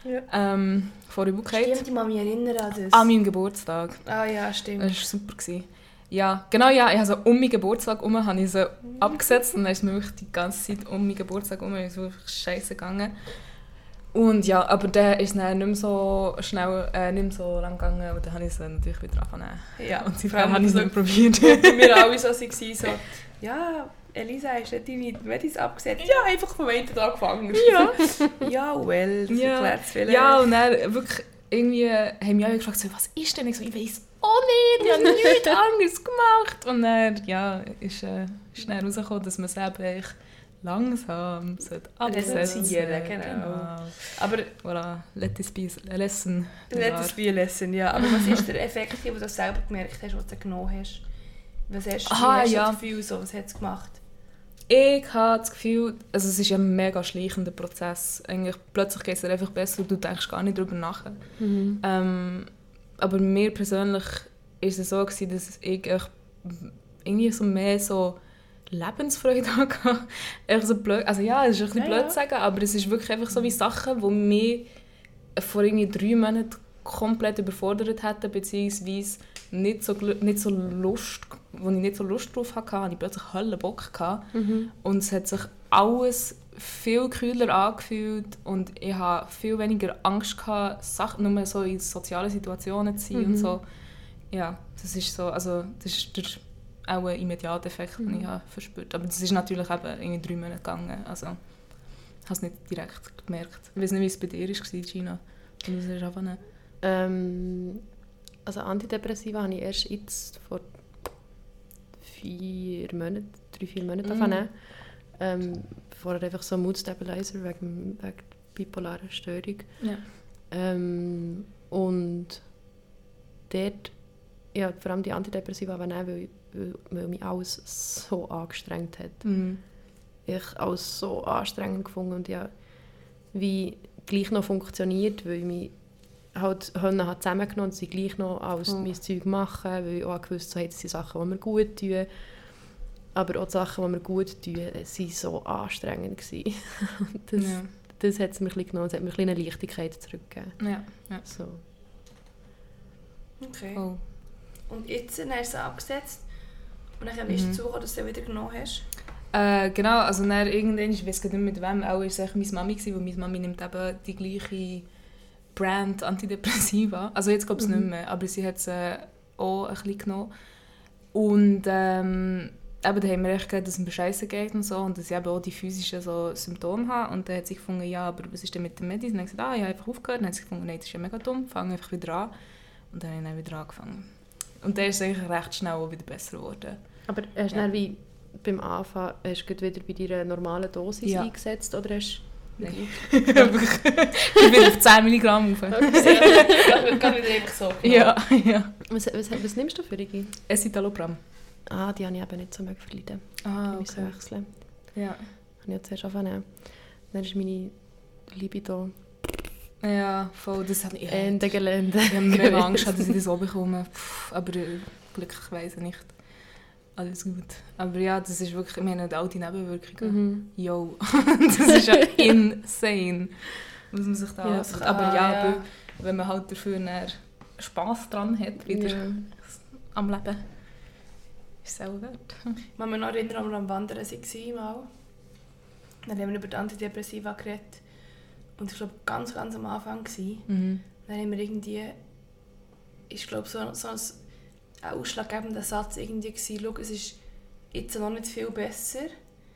Ja. Ähm, vor Buchheit. Stimmt, ich kann mich erinnern an das. An meinem Geburtstag. ah ja, stimmt. Das war super. Gewesen. Ja, genau, ja. Ich habe so um meinen Geburtstag herum habe ich so abgesetzt und dann ist mir wirklich die ganze Zeit um meinen Geburtstag herum ist wirklich scheiße gegangen. Und ja, aber dann ist dann nicht mehr so schnell, äh, nicht mehr so lang gegangen und dann habe ich es natürlich wieder angefangen. Ja, Und allem, habe ich es so- nicht probiert. <laughs> Mir alle <laughs> so waren, so, ja, Elisa, hast du deine Medis abgesetzt? Ja, einfach vom einen Tag gefangen. ja. <laughs> Ja, well, das Ja. erklärt es vielleicht. ja, und dann wirklich irgendwie haben mich alle gefragt, so, was ist denn? Ich so, ich weiß auch nicht, ich habe nichts anderes gemacht. Und dann, ja, ist, äh, ist dann rausgekommen, dass man es eben langsam sollte absetzen Reduzieren, genau. Aber Voilà, let this be a lesson. let us be a lesson, ja. Aber was ist der Effekt, den du <laughs> selber gemerkt hast, was du genommen hast? Was hast, Aha, hast du ja. das Gefühl, so, was hat es gemacht? Ich habe das Gefühl, also es ist ein mega schleichender Prozess. Eigentlich plötzlich geht es dir einfach besser und du denkst gar nicht darüber nach. Mhm. Ähm, aber mir persönlich ist es so gewesen, dass ich irgendwie so mehr so Lebensfreude <laughs> hatte. So blöd, also ja, es ist ein bisschen Ja, blöd ja. zu sagen, aber es ist wirklich einfach so wie Sachen, die mich vor irgendwie drei Monaten komplett überfordert hätten, beziehungsweise nicht so, nicht so Lust, wo ich nicht so Lust drauf hatte, hatte ich plötzlich Hölle Bock gehabt. Mhm. Und es hat sich alles viel kühler angefühlt und ich hatte viel weniger Angst, gehabt, Sachen nur so in sozialen Situationen zu sein Mhm. und so. Ja, das ist so, also das ist der, auch ein immediater Effekt, den ich Mhm. habe verspürt habe. Aber das ist natürlich eben in drei Monaten gegangen, also ich habe es nicht direkt gemerkt. Ich weiß nicht, wie es bei dir war, Gina. Ist einfach Ähm, also Antidepressiva habe ich erst jetzt vor vier Monaten, drei, vier Monate Mhm. nehmen. Ähm, vorher einfach so Mood Stabilizer wegen, wegen bipolarer Störung. Ja. Ähm, und dort, ja, vor allem die Antidepressiva nehmen, weil, weil, weil mich alles so angestrengt hat. Mhm. Ich alles so anstrengend gefunden und ja, wie gleich noch funktioniert, weil ich mich halt Hunde hat zusammengenommen und sie gleich noch alles Oh. mein Zeug machen, weil ich auch gewusst habe, das sind Sachen, die mir gut tun. Aber auch die Sachen, die mir gut tun, waren so anstrengend. gewesen. <laughs> Das, Ja. das hat es mir ein bisschen genommen, es hat mir ein bisschen eine Leichtigkeit zurückgegeben. Ja. ja. So. Okay. Voll. Und jetzt dann hast du es abgesetzt und dann ist Mhm. es dazu, dass du es wieder genommen hast. Äh, genau, also dann irgendwann, ich weiß gar nicht mit wem, auch war es eigentlich meine Mami, gewesen, weil meine Mami nimmt eben die gleiche Brand Antidepressiva. Also jetzt glaube ich es Mhm. nicht mehr, aber sie hat es äh, auch ein bisschen genommen. Und ähm, eben, da haben wir echt geredet, dass es mir scheiße geht und so und dass ich eben auch die physischen so Symptome habe. Und dann hat sie gefunden, ja, aber was ist denn mit dem Medizin? Und dann habe ich gesagt, ah, ich habe einfach aufgehört. Und dann hat sie gefunden, nein, das ist ja mega dumm, fange einfach wieder an. Und dann habe ich dann wieder angefangen. Und dann ist es eigentlich recht schnell auch wieder besser geworden. Aber hast du Ja. wie beim Anfang hast du wieder bei deiner normalen Dosis Ja. eingesetzt oder hast Nein. <laughs> ich bin auf 10 Milligramm rauf. Okay. <laughs> Gerade wieder so. Ja, ja. was, was, was nimmst du für Rigi? Escitalopram. Ah, die habe ich eben nicht so verleiden. Ah, Ich muss so wechseln. Ja. Habe ich zuerst angefangen. Dann ist meine Libido ja, voll. Das hat ich. Ende Gelände. Ich habe mega <laughs> Angst, dass ich das auch bekomme. Puh, aber äh, glücklicherweise nicht. Alles gut. Aber ja, das ist wirklich, ich meine, all die Nebenwirkungen. Mhm. Yo, <laughs> das ist ja <laughs> insane, was man sich da Ja. antut. Aber Ah, ja, ja. wenn man halt dafür Spass dran hat, wieder Ja. am Leben, ist es auch wert. Ich kann mich noch erinnern, als wir am Wandern waren. Mal. Dann haben wir über die Antidepressiva geredet. Und ich glaube, ganz, ganz am Anfang war. Mhm. Dann haben wir irgendwie, ich glaube, so, so ein ausschlaggebender Satz irgendwie schau, es ist jetzt noch nicht viel besser.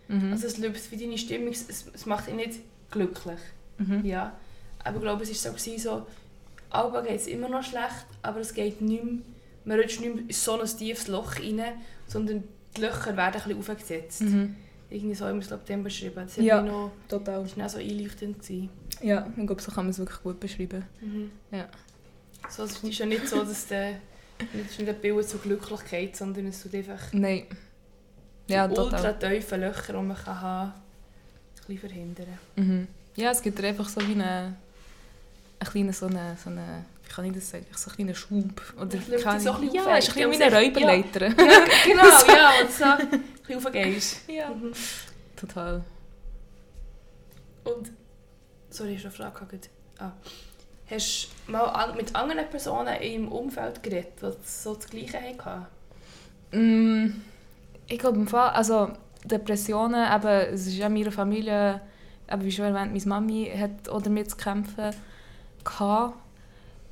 Mhm. Also es löst wie deine Stimmung, es, es macht dich nicht glücklich. mhm. Ja. Aber ich glaube, es war so, so Alba geht es immer noch schlecht, aber es geht nicht mehr, man rutscht nicht mehr in so ein tiefes Loch rein, sondern die Löcher werden ein bisschen aufgesetzt. Mhm. Irgendwie so haben wir es glaube ich, dem beschrieben. Das, Ja. noch, Total. das war auch so einleuchtend. Gewesen. Ja, ich glaube, so kann man es wirklich gut beschreiben. Mhm. Ja. So, es ist ja nicht so, dass der, nicht ein Bild zur Glücklichkeit, sondern es tut einfach Nein. Ja, die ultra tiefen Löcher, die man kann haben kann, ein verhindern. Mhm. Ja, es gibt einfach so wie eine, eine kleine, so eine, so eine, wie kann ich das sagen, so einen kleinen Schub. Oder löst kann dich so ich- ein ja, auf, ist ein ja, bisschen wie eine ja. Räuberleiter. Ja, genau, <laughs> ja, und so ein bisschen raufgehst. Ja. Mhm. Total. Und, sorry, ich habe eine Frage gehabt. Ah. Hast du mal mit anderen Personen im Umfeld geredet, die so das Gleiche hatten? Mm, ich glaube im Fall, also Depressionen, eben, es ist ja in meiner Familie, eben, wie schon erwähnt, meine Mami hat auch damit zu kämpfen gehabt.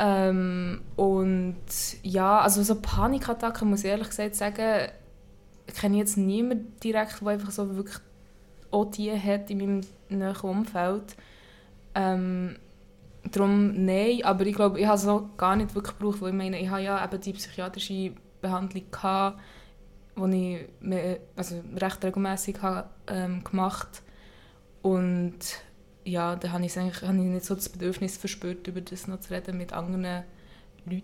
Ähm, und ja, also so Panikattacken, muss ich ehrlich gesagt sagen, kenne ich jetzt niemanden direkt, der einfach so wirklich auch die hat in meinem nahen Umfeld. Ähm, darum nein, aber ich glaube, ich habe es auch gar nicht wirklich gebraucht, weil ich meine, ich habe ja eben die psychiatrische Behandlung gehabt, die ich also recht regelmäßig habe, ähm, gemacht und ja, da habe ich, eigentlich, habe ich nicht so das Bedürfnis verspürt, über das noch zu reden mit anderen Leuten.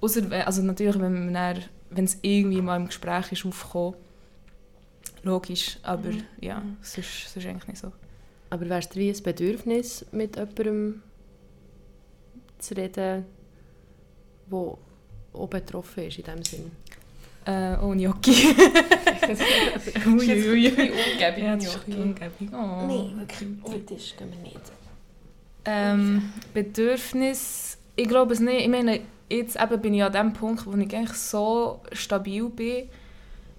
Wenn- also natürlich, wenn man wenn es irgendwie mal im Gespräch ist aufgekommen, logisch, aber Mhm. ja, Mhm. sonst, sonst eigentlich nicht so. Aber wärst du wie ein Bedürfnis, mit jemandem zu reden, der auch betroffen ist in diesem Sinn? Äh, oh, Gnocchi. Uiuiui. Umgebung. Ja, das ist ein ungäbig. Oh. wirklich. Das gehen wir nicht. Ähm, Bedürfnis, ich glaube es nicht. Ich meine, jetzt eben bin ich an dem Punkt, wo ich eigentlich so stabil bin,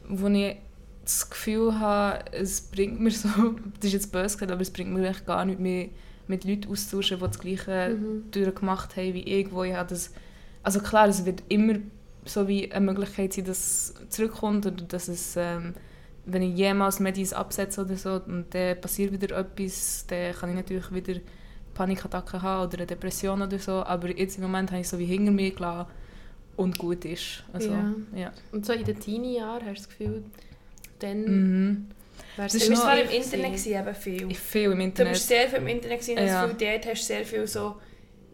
wo ich das Gefühl habe, es bringt mir so, <laughs> das ist jetzt böse gesagt, aber es bringt mir echt gar nicht mehr mit Leuten auszutauschen, die das Gleiche Mhm. durchgemacht haben wie ich, wo ich habe das, also klar, es wird immer so wie eine Möglichkeit sein, dass es zurückkommt oder dass es, ähm, wenn ich jemals Medis absetze oder so und dann passiert wieder etwas, dann kann ich natürlich wieder Panikattacken haben oder eine Depression oder so, aber jetzt im Moment habe ich so wie hinter mir gelassen und gut ist. Also, Ja. ja. Und so in den Teenie-Jahren hast du das Gefühl, dann Mhm. Das Du ist zwar im Internet gewesen. eben viel. Ich viel im Du Internet. bist sehr viel im Internet gewesen, und Ja. ja. dort hast du sehr viel so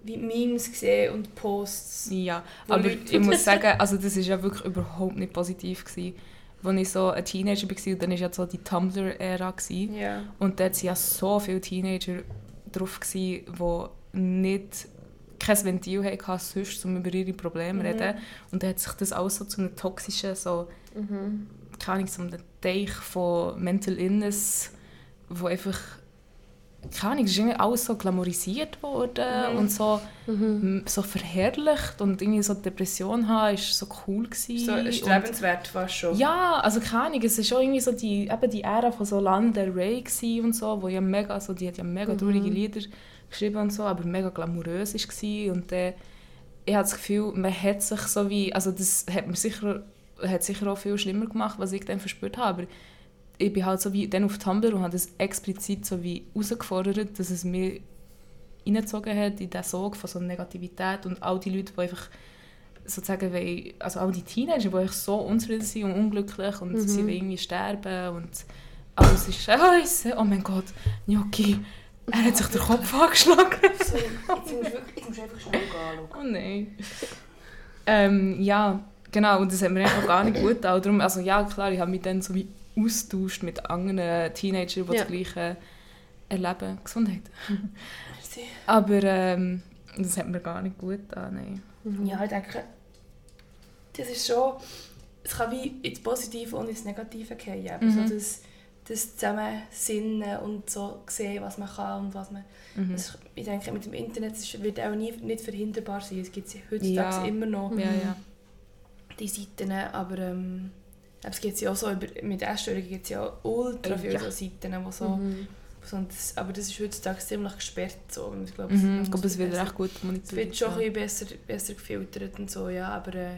wie Memes gesehen und Posts. Ja, aber Leute- ich muss <laughs> sagen, also das war ja wirklich überhaupt nicht positiv. Gewesen. Als ich so ein Teenager war, dann war ja so die Tumblr-Ära. Ja. Und dort waren ja so viele Teenager drauf, gewesen, die nicht kein Ventil hatten, sonst, um über ihre Probleme zu Mhm. reden. Und dann hat sich das alles so zu einem toxischen, so, Mhm. keine Ahnung, so einem Teich von Mental Illness, wo einfach, keine Ahnung, es ist irgendwie alles so glamourisiert worden Mhm. und so, Mhm. so verherrlicht und irgendwie so Depression haben, ist so cool gewesen. So und strebenswert fast schon. ja, also keine Ahnung, es ist auch irgendwie so die, eben die Ära von so Lana gsi und so, wo ja mega, so, die hat ja mega Mhm. traurige Lieder geschrieben und so, aber mega glamourös gsi und äh, ich habe das Gefühl, man hat sich so wie, also das hat mir sicher, hat sicher auch viel schlimmer gemacht, was ich dann verspürt habe, aber ich bin halt so wie dann auf Tumblr und habe das explizit so wie herausgefordert, dass es mir reingezogen hat in diesen Sog von so Negativität und all die Leute, die einfach sozusagen, wollen, also all die Teenager, die einfach so unzufrieden sind und unglücklich und Mhm. sie wollen irgendwie sterben und alles ist scheiße, oh mein Gott, Gnocchi, er hat sich den Kopf angeschlagen. <laughs> So, jetzt musst du wirklich, jetzt musst einfach schnell gehen. Oh nein. Ähm, ja, genau, und das hat mir auch gar nicht gut getan. Darum, also ja, klar, ich habe mich dann so wie austauscht mit anderen Teenagern, die Ja. das Gleiche erleben. Gesundheit. Merci. Aber ähm, das hat mir gar nicht gut getan, nein. Mhm. Ja, ich denke, das ist schon, es kann wie ins Positive und ins Negative gehen. Aber Mhm. so das, das Zusammensinnen und so sehen, was man kann und was man... Mhm. Das, ich denke, mit dem Internet wird auch nie, nicht verhinderbar sein. Es gibt heutzutage Ja. immer noch Ja, ja. die Seiten, aber ähm, es gibt ja auch so, über, mit Essstörungen gibt es ja auch ultra Oh, viele ja. so Seiten, wo so, Mhm. so das, aber das ist heutzutage ziemlich gesperrt. So. Ich glaube, Mhm. es- Ich glaube, es wird also, recht gut es monitoriert. wird schon ja. ein bisschen besser, besser gefiltert und so, ja, aber äh,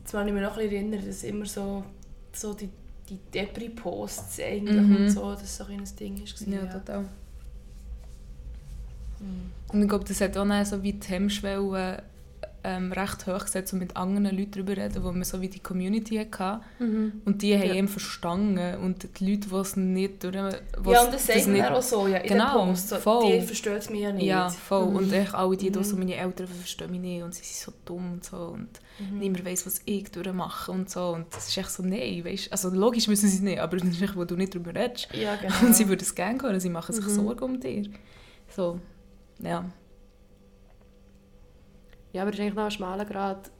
jetzt kann ich mich noch ein bisschen erinnern, dass immer so, so die, die Depri-Posts eigentlich Mhm. und so, dass so ein Ding ist. Ja, total. Mhm. Und ich glaube, das hat auch so wie die Hemmschwelle ähm, recht hoch gesetzt, so mit anderen Leuten darüber reden, wo man so wie die Community hatte. Mhm. Und die haben Ja. ihn verstanden. Und die Leute, die es nicht durch... Ja, und das sagt man nicht, auch so, ja, in Genau, den Posts. So, voll. Die verstehen es mir ja nicht. Ja, voll. Mhm. Und echt alle die, die Mhm. so meine Eltern verstehen mich nicht und sie sind so dumm und so und Mhm. niemand weiss, was ich durchmache und so. Und das ist echt so, nein, weißt Also logisch wissen sie es nicht, aber das ist echt, wo du nicht darüber redest. Ja, <laughs> genau. Und sie würden es gerne hören, sie machen sich Mhm. Sorgen um dich. So, ja. Ja, aber es ist eigentlich noch ein schmaler Grad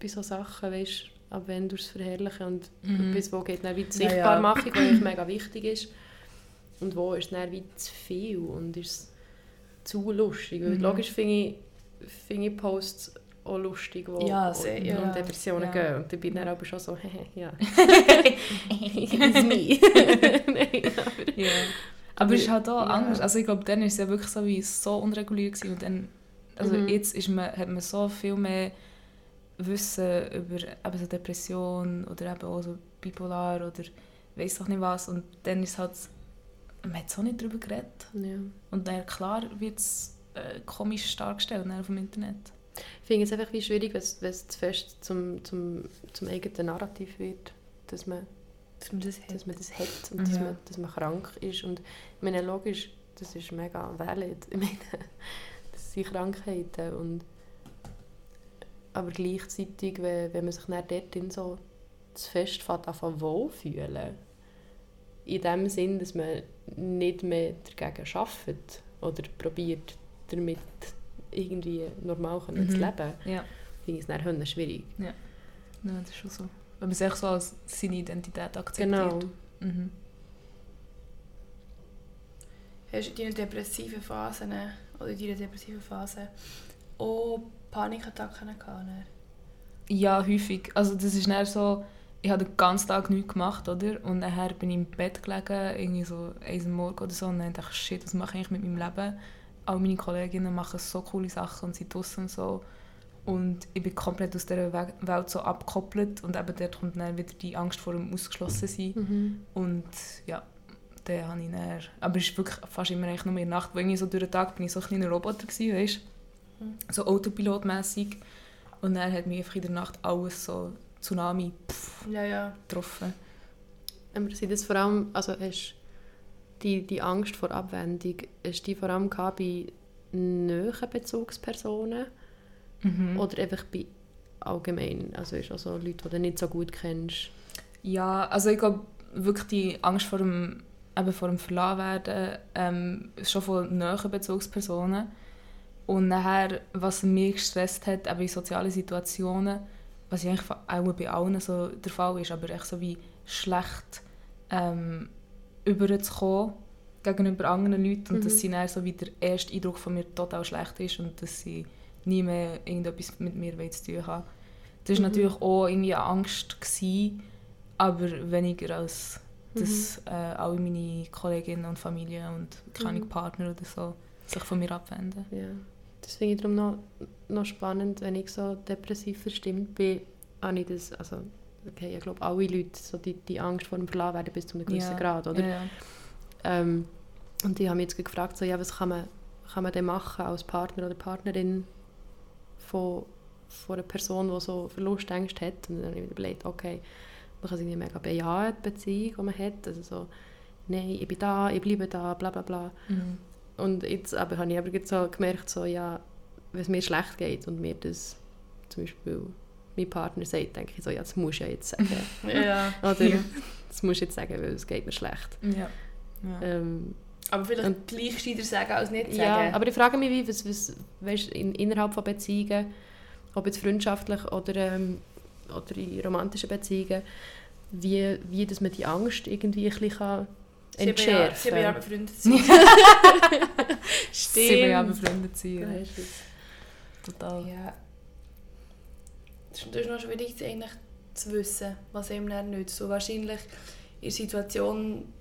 bei solchen Sachen, weißt du, ab wenn du es verherrlichen und Mhm. bis wo geht dann wie die Ja, ja. Sichtbarmachung, die mega wichtig ist und wo ist dann wie zu viel und ist es zu lustig. Weil Mhm. logisch finde ich, finde ich Posts auch lustig, wo Ja, um, sehr, ja. Depressionen Ja. gehen und dann bin ich dann aber schon so, hehe, <laughs> ja. <laughs> It's me. <laughs> Nein, aber... Ja. Aber es ist halt auch Ja. anders. Also ich glaube, dann war es ja wirklich so, wie so unreguliert gewesen. und dann, also Mhm. jetzt ist man, hat man so viel mehr Wissen über eben so Depression oder eben auch so bipolar oder weiß doch nicht was und dann ist halt, man hat so nicht darüber geredet Ja. und dann klar wird es äh, komisch dargestellt auf dem Internet. Ich finde es einfach wie schwierig, wenn es zu fest zum, zum, zum eigenen Narrativ wird, dass man, Dass man das hat. dass man das hat und dass, Ja. man, dass man krank ist. Und ich meine, logisch, das ist mega valid. Ich meine, sind Krankheiten. Und, aber gleichzeitig, wenn, wenn man sich dann dort in so zu fest fährt, anfangen wohlfühlen, in dem Sinn, dass man nicht mehr dagegen arbeitet oder probiert, damit irgendwie normal können zu Mhm. leben, Ja. finde ich es dann schwierig. ja, das ist schon so. Wenn man sich so als seine Identität akzeptiert. Genau. Mhm. Hast du in deinen depressiven Phasen oder in deiner depressiven Phase auch Panikattacken gehabt? Ja, häufig. Also das ist dann so, ich habe den ganzen Tag nichts gemacht, oder? Und nachher bin ich im Bett gelegen, irgendwie so eins am Morgen oder so, und dann dachte ich, shit, was mache ich eigentlich mit meinem Leben? All meine Kolleginnen machen so coole Sachen und sind draussen und so. Und ich bin komplett aus dieser We- Welt so abgekoppelt und eben dort kommt dann wieder die Angst vor dem Ausgeschlossensein. Mhm. Und ja, dann habe ich dann... Aber es ist wirklich fast immer eigentlich nur in der Nacht, weil irgendwie so durch den Tag bin ich so ein kleiner Roboter gewesen, weißt Mhm. So autopilotmäßig. Und dann hat mich einfach in der Nacht alles so Tsunami pff, Ja, ja. getroffen. Aber sind das vor allem, also hast die, die Angst vor Abwendung, hast die vor allem bei nahen Bezugspersonen Mhm. oder einfach bei allgemein, also ist also Leute, die du nicht so gut kennst? Ja, also ich glaube wirklich die Angst vor dem, eben vor dem Verlassen werden, ähm, schon von nahen Bezugspersonen. Und nachher, was mich gestresst hat, eben in sozialen Situationen, was eigentlich auch bei allen so der Fall ist, aber echt so wie schlecht ähm, überzukommen gegenüber anderen Leuten und Mhm. dass sie dann so wie der erste Eindruck von mir total schlecht ist und dass sie nie mehr irgendetwas mit mir zu tun haben. Das war Mhm. natürlich auch irgendwie Angst, gewesen, aber weniger als Mhm. dass äh, alle meine Kolleginnen und Familie und keine Mhm. Partner oder so sich von mir abwenden. Ja. Das finde ich darum noch, noch spannend, wenn ich so depressiv verstimmt bin, habe ich das, also okay, ich glaube alle Leute so die, die Angst vor dem Verlassen werden bis zu einem gewissen Ja. Grad, oder? Ja. Ähm, und die haben mich jetzt gefragt, so, ja, was kann man, kann man denn machen als Partner oder Partnerin von, von einer Person, die so Verlustängste hat? Und dann habe ich mir überlegt, okay, man kann sich nicht mega bejahen, die Beziehung, die man hat. Also so, nein, ich bin da, ich bleibe da, bla bla bla. Mhm. Und jetzt aber habe ich aber jetzt so gemerkt, so, ja, wenn es mir schlecht geht und mir das zum Beispiel mein Partner sagt, denke ich so, ja, das musst du ja jetzt sagen. <laughs> Ja. Oder Ja. das musst du jetzt sagen, weil es geht mir schlecht. Ja. Ja. Ähm, Aber vielleicht Und- gleich gescheiter sagen als nicht Ja, sagen. aber ich frage mich, wie, was, was, weißt, in, innerhalb von Beziehungen, ob jetzt freundschaftlich oder, ähm, oder in romantischen Beziehungen, wie, wie dass man die Angst irgendwie ein bisschen kann Sieben Jahre, entschärfen sieben Jahre befreundet sind. Sieben Jahre befreundet sein. <laughs> Ja. Weißt du? Total. Ja. Das ist noch schwierig, eigentlich zu wissen, was einem dann nützt. So wahrscheinlich in der Situation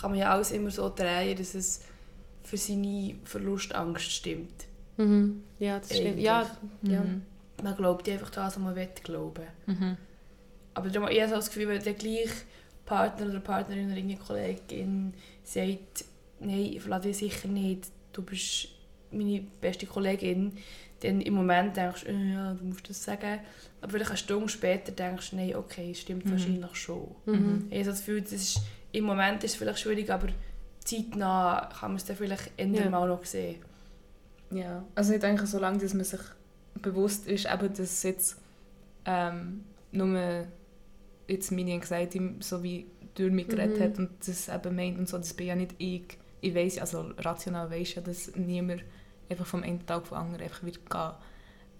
kann man ja alles immer so drehen, dass es für seine Verlustangst stimmt. Mhm. Ja, das stimmt. Ja, ja. Mhm. Man glaubt einfach das, was man will glauben. Mhm. Aber darum ich so das Gefühl, wenn der gleiche Partner oder Partnerin oder irgendeine Kollegin sagt, nein, ich verlasse dich sicher nicht, du bist meine beste Kollegin, dann im Moment denkst du, äh, ja, du musst das sagen. Aber vielleicht eine Stunde später denkst du, nein, okay, stimmt Mhm. wahrscheinlich schon. Mhm. Ich habe so das Gefühl, das ist, im Moment ist es vielleicht schwierig, aber zeitnah kann man es dann vielleicht ändern Ja. mal noch sehen. Ja, also ich denke, solange dass man sich bewusst ist, eben, dass jetzt ähm, nur jetzt meine Anxiety so wie durch mich geredet Mhm. hat und das eben meint und so, das bin ja nicht ich. Ich weiss, also rational weiss ja, dass niemand einfach vom einen Tag auf den anderen einfach wird gehen,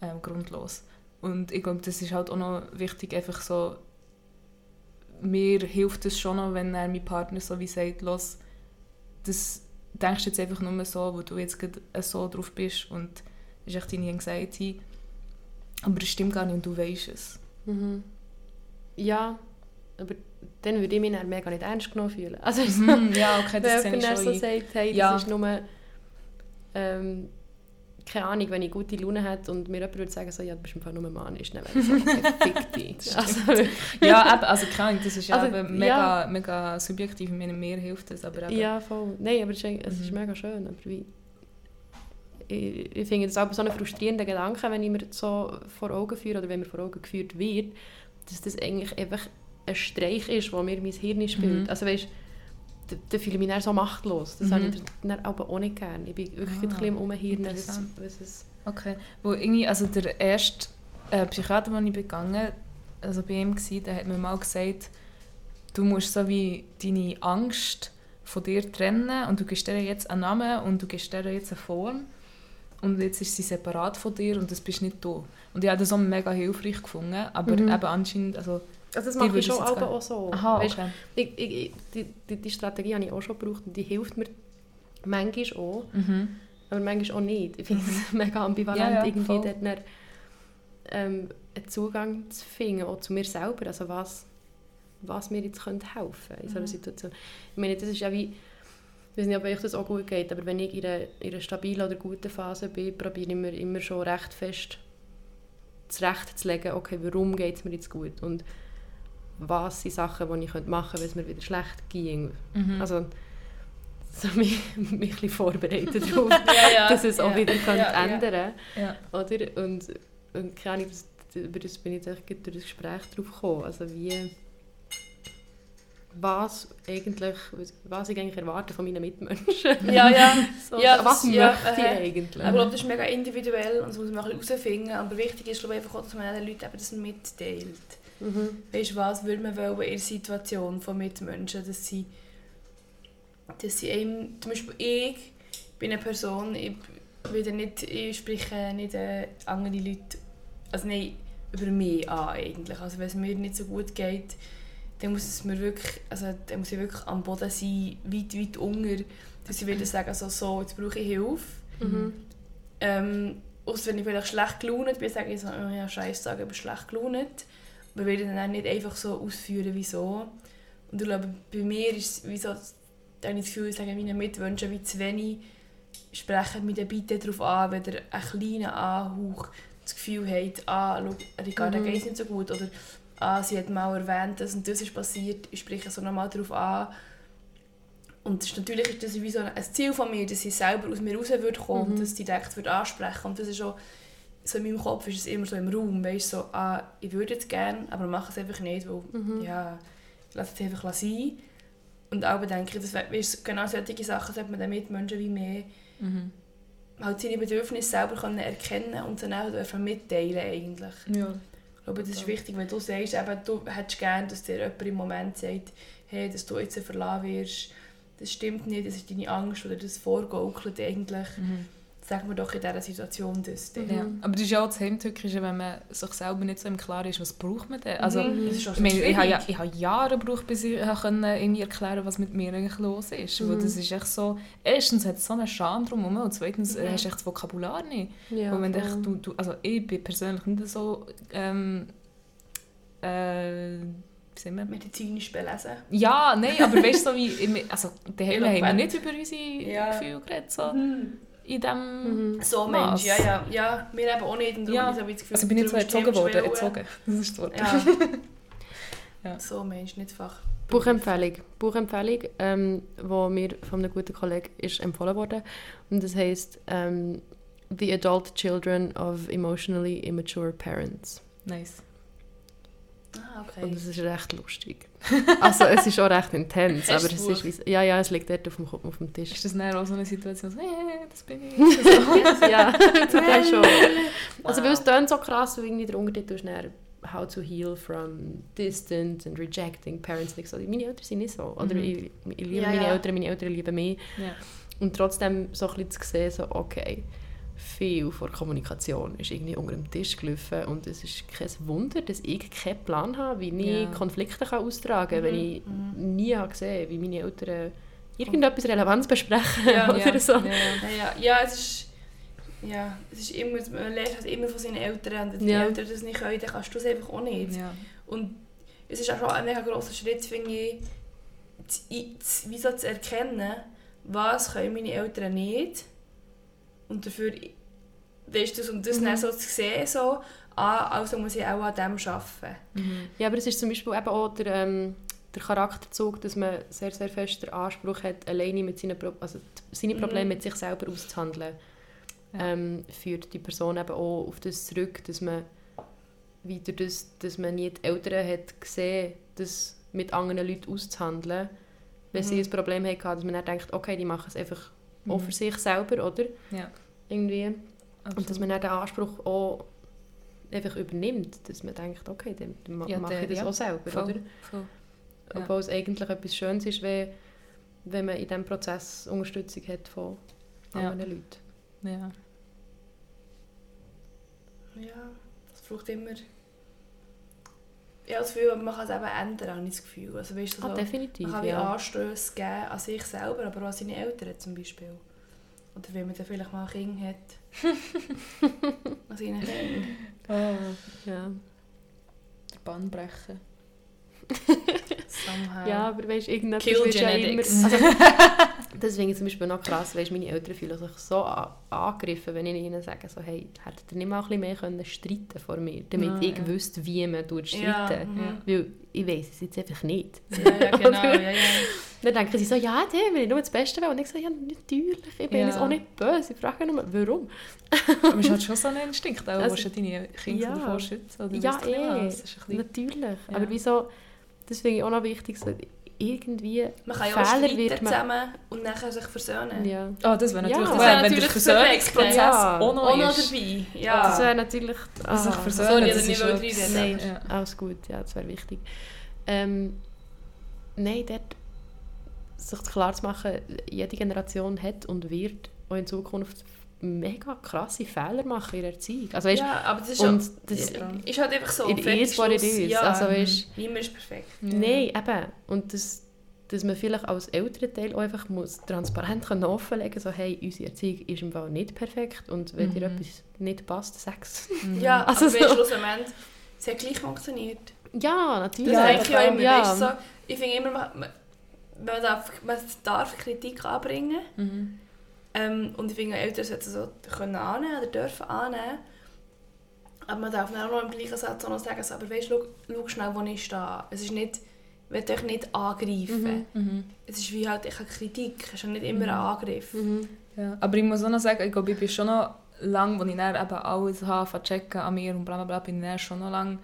ähm, grundlos. Und ich glaube, das ist halt auch noch wichtig, einfach so, mir hilft es schon noch, wenn er mein Partner so wie sagt, los, das denkst du jetzt einfach nur so, weil du jetzt so drauf bist und ist echt deine Anxiety. Aber das stimmt gar nicht und du weißt es. Mhm. Ja, aber dann würde ich mich dann mega nicht ernst genommen fühlen. Also, <laughs> ja, okay, das sehe ich schon so ein. sagt, hey, das Ja. ist nur... Ähm, keine Ahnung, wenn ich gute Laune hätte und mir jemand würde sagen, so, ja, du bist einfach nur manisch, dann wäre ich so, okay, <laughs> dich. Also, Ja, eben, also keine Ahnung, das ist ja Also, eben ja. mega, mega subjektiv. Mir hilft das, aber eben... ja, voll. Nein, aber es ist, es ist Mhm. mega schön. Aber wie, ich, ich finde das auch so einen frustrierenden Gedanken, wenn ich mir das so vor Augen führe oder wenn mir vor Augen geführt wird, dass das eigentlich einfach ein Streich ist, der mir mein Hirn spielt. Mhm. Also weißt, da, da fühle ich mich dann so machtlos. Das Mhm. habe ich dann aber auch nicht gerne. Ich bin wirklich Ah, ein bisschen im Umhirn, was, was es... Okay. Wo irgendwie, also der erste äh, Psychiater, den ich begangen also bei ihm war, der hat mir mal gesagt, du musst so wie deine Angst von dir trennen und du gibst dir jetzt einen Namen und du gibst dir jetzt eine Form und jetzt ist sie separat von dir und das bist nicht du. Und ich habe das auch mega hilfreich gefunden, aber Mhm. eben anscheinend, also... Also das mache ich schon aber auch so. Aha, Weisst, okay. ich, ich, die, die, die Strategie habe ich auch schon gebraucht und die hilft mir manchmal auch. Mhm. Aber manchmal auch nicht. Ich finde es <laughs> mega ambivalent, Ja, ja, irgendwie dort dann, ähm, einen Zugang zu finden, auch zu mir selber. Also was, was mir jetzt könnte helfen in so einer Mhm. Situation. Ich meine, das ist ja wie, ich weiß nicht, ob euch das auch gut geht, aber wenn ich in einer, in einer stabilen oder guten Phase bin, probiere ich mir immer schon recht fest zurechtzulegen, okay, warum geht es mir jetzt gut und was sind Sachen, die ich machen könnte, wenn es mir wieder schlecht ging. Mhm. Also so <laughs> mich, mich ein bisschen vorbereiten darauf, <laughs> Ja, ja. dass es auch ja. wieder könnte ändern ja. oder? Und, und keine Ahnung, über das bin ich durch das Gespräch drauf gekommen. Also wie, was, eigentlich, was ich eigentlich erwarte von meinen Mitmenschen. Ja, ja. <laughs> So, Ja, was das- ja, möchte ich äh, eigentlich? Ich glaube, das ist mega individuell und das muss man herausfinden. Aber wichtig ist glaube ich, einfach auch, dass man den Leuten eben das mitteilt. Mhm. Weißt du, was würde man wollen in der Situation von Mitmenschen, dass sie, dass sie einem, zum Beispiel ich bin eine Person, ich, will nicht, ich spreche nicht äh, andere Leute, also nein, über mich an eigentlich. Also wenn es mir nicht so gut geht, dann muss es mir wirklich, also dann muss ich wirklich am Boden sein, weit, weit unter, dass ich wieder sagen, also, so, jetzt brauche ich Hilfe. Mhm. Ähm, ausser wenn ich vielleicht schlecht gelaunt bin, sage ich so, oh ja, scheiße, ich bin schlecht gelaunt. Aber will dann auch nicht einfach so ausführen, wieso. Und ich glaube, bei mir ist es wie so, da habe ich das Gefühl, ich sage meinen Mitwünschen wie zu wenig, sprechen mich dann bitte darauf an, wenn ihr einen kleinen Anhauch das Gefühl habt, ah, schau, Ricarda Mhm. geht es nicht so gut, oder ah, sie hat mal erwähnt, dass und das ist passiert, ich spreche so nochmal darauf an. Und das ist, natürlich ist das wie so ein Ziel von mir, dass sie selber aus mir raus würde kommen Mhm. und das direkt würde ansprechen Und das ist auch, so in meinem Kopf ist es immer so im Raum, weißt so, ah, ich würde jetzt gerne, aber mache es einfach nicht, weil, Mhm. ja, lass es einfach sein. Und auch denke ich, das genau solche Sachen sollte man den Mitmenschen wie mehr Mhm. halt seine Bedürfnisse selber können erkennen und dann auch mitteilen eigentlich. Ja. Ich glaube, das ist wichtig, wenn du sagst, eben, du hättest gerne, dass dir jemand im Moment sagt, hey, dass du jetzt verlassen wirst, das stimmt nicht, das ist deine Angst oder das vorgaukelt eigentlich. Mhm. Sag mir doch in dieser Situation das. dann. Ja. Aber das ist ja auch das Heimtückische, wenn man sich selber nicht so im Klaren ist, was braucht man denn? Also, Mhm, ich, meine, ich, habe ich habe Jahre gebraucht, bis ich können, irgendwie erklären was mit mir eigentlich los ist. Weil Mhm. das ist echt so... Erstens hat es so einen Scham drum und zweitens Mhm. hast du echt das Vokabular nicht. Ja, Weil voll. echt, du, du, also ich bin persönlich nicht so... Ähm, äh, wie sagen wir? Medizinisch belesen. Ja, nein, aber weißt du, so wie... Also, daheim <laughs> haben wir nicht über unsere Ja. Gefühle geredet, so in dem... Mhm. So Mass. Mensch, ja, ja, ja. Wir eben auch nicht. Und Ja. habe ich so das Gefühl, Also ich bin nicht so darum erzogen worden. Erzogen. Das ist das Wort. Ja. Ja. So Mensch, nicht Fach. Buchempfehlung. Buchempfehlung, ähm, wo mir von einem guten Kollegen ist empfohlen wurde. Und das heisst ähm, The Adult Children of Emotionally Immature Parents. Nice. Ah, Und okay. es ist recht lustig. <laughs> Also es ist auch recht intens, aber es das ist wie, ja, ja, es liegt dort auf dem, Kopf- auf dem Tisch. Ist das dann auch so eine Situation, so, hey, das bin ich? <laughs> ja, zum Teil schon. Also Wow. weil es tönt so krass, weil irgendwie der Untertitel ist dann «How to heal from distant and rejecting parents». Und ich so, meine Eltern sind nicht so. Oder Mhm. ich, ich liebe Ja, meine ja. Eltern, meine Eltern lieben mich. Ja. Und trotzdem so ein bisschen zu sehen, so, okay, viel von Kommunikation ist irgendwie unter dem Tisch gelaufen und es ist kein Wunder, dass ich keinen Plan habe, wie ich Ja. Konflikte kann austragen kann, wenn ich Mhm. nie habe gesehen wie meine Eltern irgendetwas Relevanz besprechen Ja, <laughs> oder ja, so. ja. Ja, es ist... Ja, es ist immer, man lernt halt immer von seinen Eltern. Und wenn die. Eltern das nicht können, dann kannst du es einfach auch nicht. Und es ist auch schon ein mega grosser Schritt, finde ich, zu, zu, wie so zu erkennen, was können meine Eltern nicht. Und dafür, weißt du, und das Mhm. dann so zu sehen, so, ah, also muss ich auch an dem arbeiten. Mhm. Ja, aber es ist zum Beispiel eben auch der, ähm, der Charakterzug, dass man sehr, sehr fest den Anspruch hat, alleine mit seinen Pro also seine Mhm. Probleme mit sich selber auszuhandeln. Ja. Ähm, führt die Person eben auch auf das zurück, dass man wieder das, dass man nie die Eltern hat gesehen, das mit anderen Leuten auszuhandeln, wenn sie Mhm. ein Problem hatten, dass man dann denkt, okay, die machen es einfach auch Mhm. für sich selber, oder? Ja. Irgendwie. Und Absolut. dass man dann den Anspruch auch einfach übernimmt, dass man denkt, okay, dann dann Ja, mache der- ich das ja, auch selber, voll, oder? voll. Ja. Obwohl es eigentlich etwas Schönes ist, wenn, wenn man in diesem Prozess Unterstützung hat von Ja. anderen Leuten. Ja. Ja, es braucht immer... Ja, das Gefühl, man kann es eben ändern, habe ich das Gefühl. Also, weißt du, so, Ah, definitiv, man kann ja. Anstöße geben an sich selber, aber auch an seine Eltern zum Beispiel. Oder wenn man dann vielleicht mal ein Kind hat. <laughs> an seinen Kindern. Oh, ja. der Bann brechen. <laughs> Somehow. Ja, aber weißt du, irgendetwas Kill wird ja immer... Also, <laughs> das finde ich zum Beispiel noch krass, weißt, meine Eltern fühlen sich so angegriffen, wenn ich ihnen sage, so, hey, hättet ihr nicht mal ein bisschen mehr können streiten vor mir, damit Ja, ich ja. wüsste, wie man tut Ja, streiten. mhm. Weil ich weiß es jetzt einfach nicht. ja, ja, <laughs> genau. Ja, ja. Dann denken sie so, ja, der will ich nur das Beste will. Und ich so, ja, natürlich, ich bin Ja. jetzt auch nicht böse. Ich frage nur, warum? Aber es hat schon so einen Instinkt, auch, Also- du deine Kinder Ja. davor schützen. Oder Ja, eh. Natürlich. Ja. Aber wieso, das finde ich auch noch wichtig, so, irgendwie Man kann ja auch Fehler wird man... zusammen und nachher sich versöhnen. Ja. Oh, das wäre Ja, natürlich das das wär wenn der natürlich Versöhnungsprozess Ja. auch noch Auch noch ist. dabei. Ja. Das wäre natürlich... Ah, sich versöhnen, Sorry, das ich ist etwas- Nein, Ja. alles gut, ja, das wäre wichtig. Ähm, nein, dort sich klar zu machen, jede Generation hat und wird auch in Zukunft mega krasse Fehler machen in der Erziehung. Also weißt, ja, aber das ist, und das- ist halt einfach so. it is what it is. Ja, Also weißt, niemand ist perfekt. Ja. Nein, eben. Und das, dass man vielleicht als Elternteil auch einfach muss transparent können offenlegen so hey, unsere Erziehung ist im Fall nicht perfekt und wenn dir Mhm. etwas nicht passt, sag's. Mhm. <laughs> Ja, Also aber so. schlussendlich, es hat gleich funktioniert. Ja, Das natürlich. Ja, denke ich auch immer. ja. Weißt, so, ich finde immer, man, man, man, darf, man darf Kritik anbringen. Mhm. Ähm, und ich finde, Eltern sollten so können annehmen oder dürfen annehmen. Aber man darf dann auch noch im gleichen Satz auch noch sagen, aber weißt du, schau, schau schnell, wo ich stehe. Es ist nicht, ich will euch nicht angreifen. Mhm. Mhm. Es ist wie halt eine Kritik, es ist nicht immer ein Mhm. Angriff. Mhm. Ja. Aber ich muss auch noch sagen, ich glaube, ich bin schon noch lange, als ich dann eben alles habe, checken an mir und bla bla bla, bin ich dann schon noch lange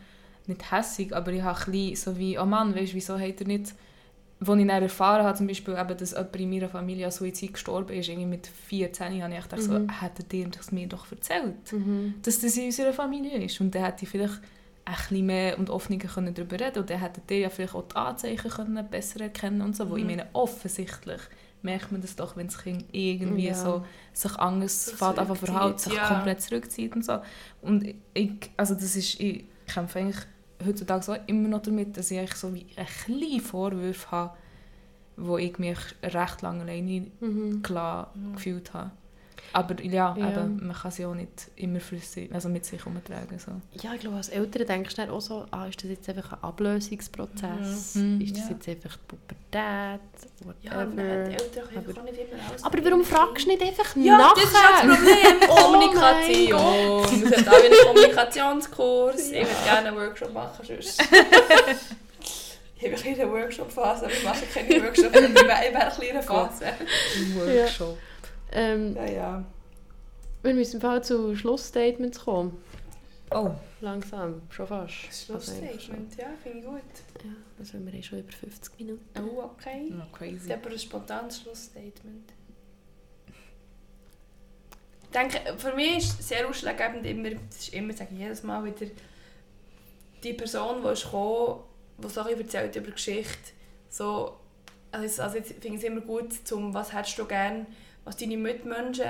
nicht hässig, aber ich habe ein bisschen so wie, oh Mann, weißt du, wieso hat er nicht... Als ich dann erfahren habe, zum Beispiel, eben, dass jemand in meiner Familie an Suizid gestorben ist, irgendwie mit 14, habe ich gedacht, so, Mhm. hättet ihr das mir doch erzählt, Mhm. dass das in unserer Familie ist. Und dann hätte ich vielleicht ein bisschen mehr und offener können darüber reden und dann hättet ihr ja vielleicht auch die Anzeichen können besser erkennen und so, wo ich Mhm. meine, offensichtlich merkt man das doch, wenn das Kind irgendwie Ja. so sich anders So verhält, sich ja. komplett zurückzieht und so. Und ich, also das ist, ich kämpfe eigentlich heutzutage so immer noch damit, dass ich so wie ein kleinen Vorwurf habe, wo ich mich recht lange alleine Mhm. gelassen Mhm. gefühlt habe. Aber ja, Ja. Eben, man kann sie auch nicht immer für sich, also mit sich herumtragen. So. Ja, ich glaube, als Eltern denkst du dann auch so, ah, ist das jetzt einfach ein Ablösungsprozess? Mhm. Mhm, Ist das ja. jetzt einfach die Pubertät? Ja, Whatever. hat die Eltern können Aber- einfach auch nicht immer alles aber warum fragst du nicht einfach Ja, nachher? das ist ja das Problem. <laughs> Oh Kommunikation. Wir auch wieder einen Kommunikationskurs. Ich würde gerne einen Workshop machen. Sonst. <laughs> ich habe eine Workshop-Phase, aber ich mache keine Workshop. Ich wäre in einer kleinen Phase. Workshop. Ähm, Ja, ja. wir müssen Fall zu Schlussstatements kommen. Oh, Langsam, schon fast. Schlussstatement, ja, finde ich gut. Ja, also wir haben schon über 50 Minuten. Oh, okay. no, Ist crazy. aber ein spontanes Schlussstatement. Ich denke, für mich ist sehr ausschlaggebend immer, das ist immer, sage ich jedes Mal wieder, die Person, die ist gekommen, die so erzählt über die Geschichte, so, also, also jetzt finde ich es immer gut, zum, was hättest du gern, was deine Mitmenschen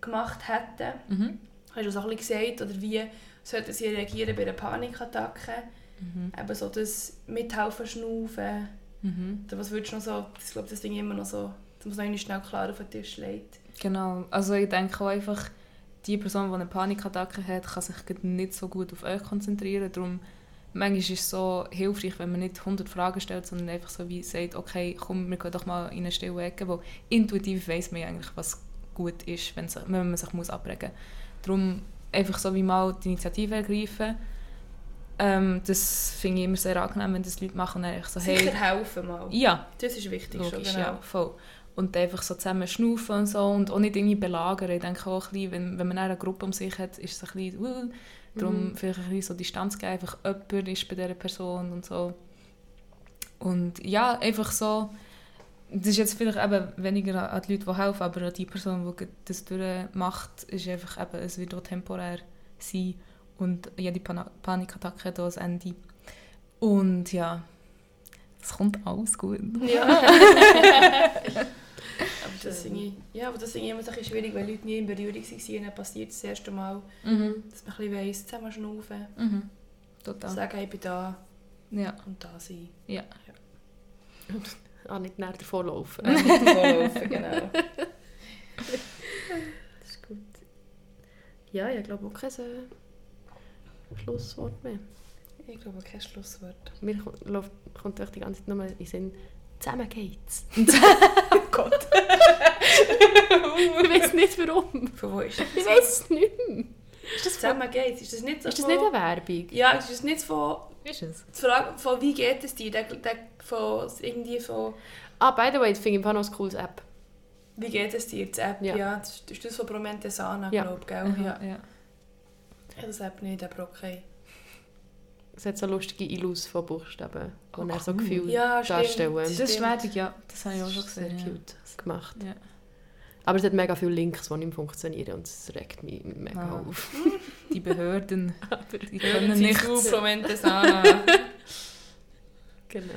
gemacht hätten. Mhm. Hast du so ein bisschen gesagt, oder wie sollten sie reagieren bei einer Panikattacke? Mhm. Eben so das Mithelfen, Schnaufen, Mhm. oder was würdest du noch so, ich glaube, das Ding immer noch so, man es noch einmal schnell klar auf den Tisch legt. Genau, also ich denke auch einfach, die Person, die eine Panikattacke hat, kann sich nicht so gut auf euch konzentrieren. Darum, manchmal ist es so hilfreich, wenn man nicht 100 Fragen stellt, sondern einfach so wie sagt, okay, komm, wir gehen doch mal in eine stille Ecke, wo intuitiv weiss man ja eigentlich, was gut ist, wenn, sich, wenn man sich muss abregen muss. Darum einfach so wie mal die Initiative ergreifen. Ähm, das finde ich immer sehr angenehm, wenn das Leute machen und dann so, hey... Sicher helfen mal. Ja, Das ist wichtig Logisch, schon, genau. ja, voll. Und einfach so zusammen schnaufen und so und auch nicht irgendwie belagern. Ich denke auch ein bisschen, wenn, wenn man eine Gruppe um sich hat, ist es ein bisschen, uh, darum Mhm. vielleicht ein bisschen so Distanz geben, einfach jemand ist bei dieser Person und so. Und ja, einfach so, das ist jetzt vielleicht eben weniger an die Leute, die helfen, aber an die Person, die das durchmacht, ist einfach eben, es wird auch temporär sein und jede Pan Panikattacke hat auch ein Ende. Und ja, es kommt alles gut. Ja. <laughs> aber das finde ich, ja, aber das finde ich immer so ein schwierig, weil Leute nie in Berührung waren und dann passiert es das erste Mal, Mhm. dass man ein bisschen weiss, zusammen schnaufen, Mhm. Total. sagen, ich bin da Ja. und da sein. Ja. <laughs> Ah, nicht näher davor laufen. Nicht davonlaufen, genau. <laughs> Das ist gut. Ja, ich glaube auch kein äh, Schlusswort mehr. Ich glaube, kein Schlusswort. Mir kommt, läuft- kommt die ganze Zeit nur in den Sinn, zusammen geht's. <laughs> oh Gott. <laughs> ich weiß nicht warum. Von wo ist das? Ich weiß es nicht mehr. Ist das zusammen geht's? Ist das nicht so Ist das von- nicht eine Werbung? Ja, ist das nicht von... Ist es? Die Frage von wie geht es dir? Der, der, von, irgendwie von... Ah, by the way, das finde ich noch ein cooles App. Wie geht es dir? Die App, ja. Ja. das ist- ist das von Promente Sana, Ja. glaube ich, gell? Ja. ja. Ich habe das App nicht, aber okay. Es hat so lustige Illus von Buchstaben, Oh, die er so. Gefühl Ja, darstellen. Das ist schwierig, ja. Das habe ich auch schon Sehr gesehen. cute gemacht. Ja. Aber es hat mega viele Links, die nicht funktionieren und es regt mich mega Ah. auf. <laughs> Die Behörden, <laughs> die Können Sie nichts. <laughs> Genau.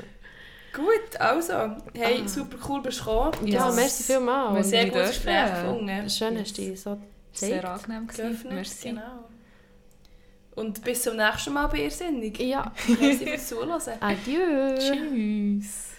Gut, also, hey, Ah. super cool bist du gekommen. Ja, Ja. merci vielmals. Merci. Sehr gutes. Gespräch gefunden. Schön, hast du dich so Sehr gezeigt. angenehm gewesen. Geöffnet, Merci. genau. Und bis zum nächsten Mal bei Irrsinnig. Ja, Merci fürs Zuhören. adieu. Tschüss.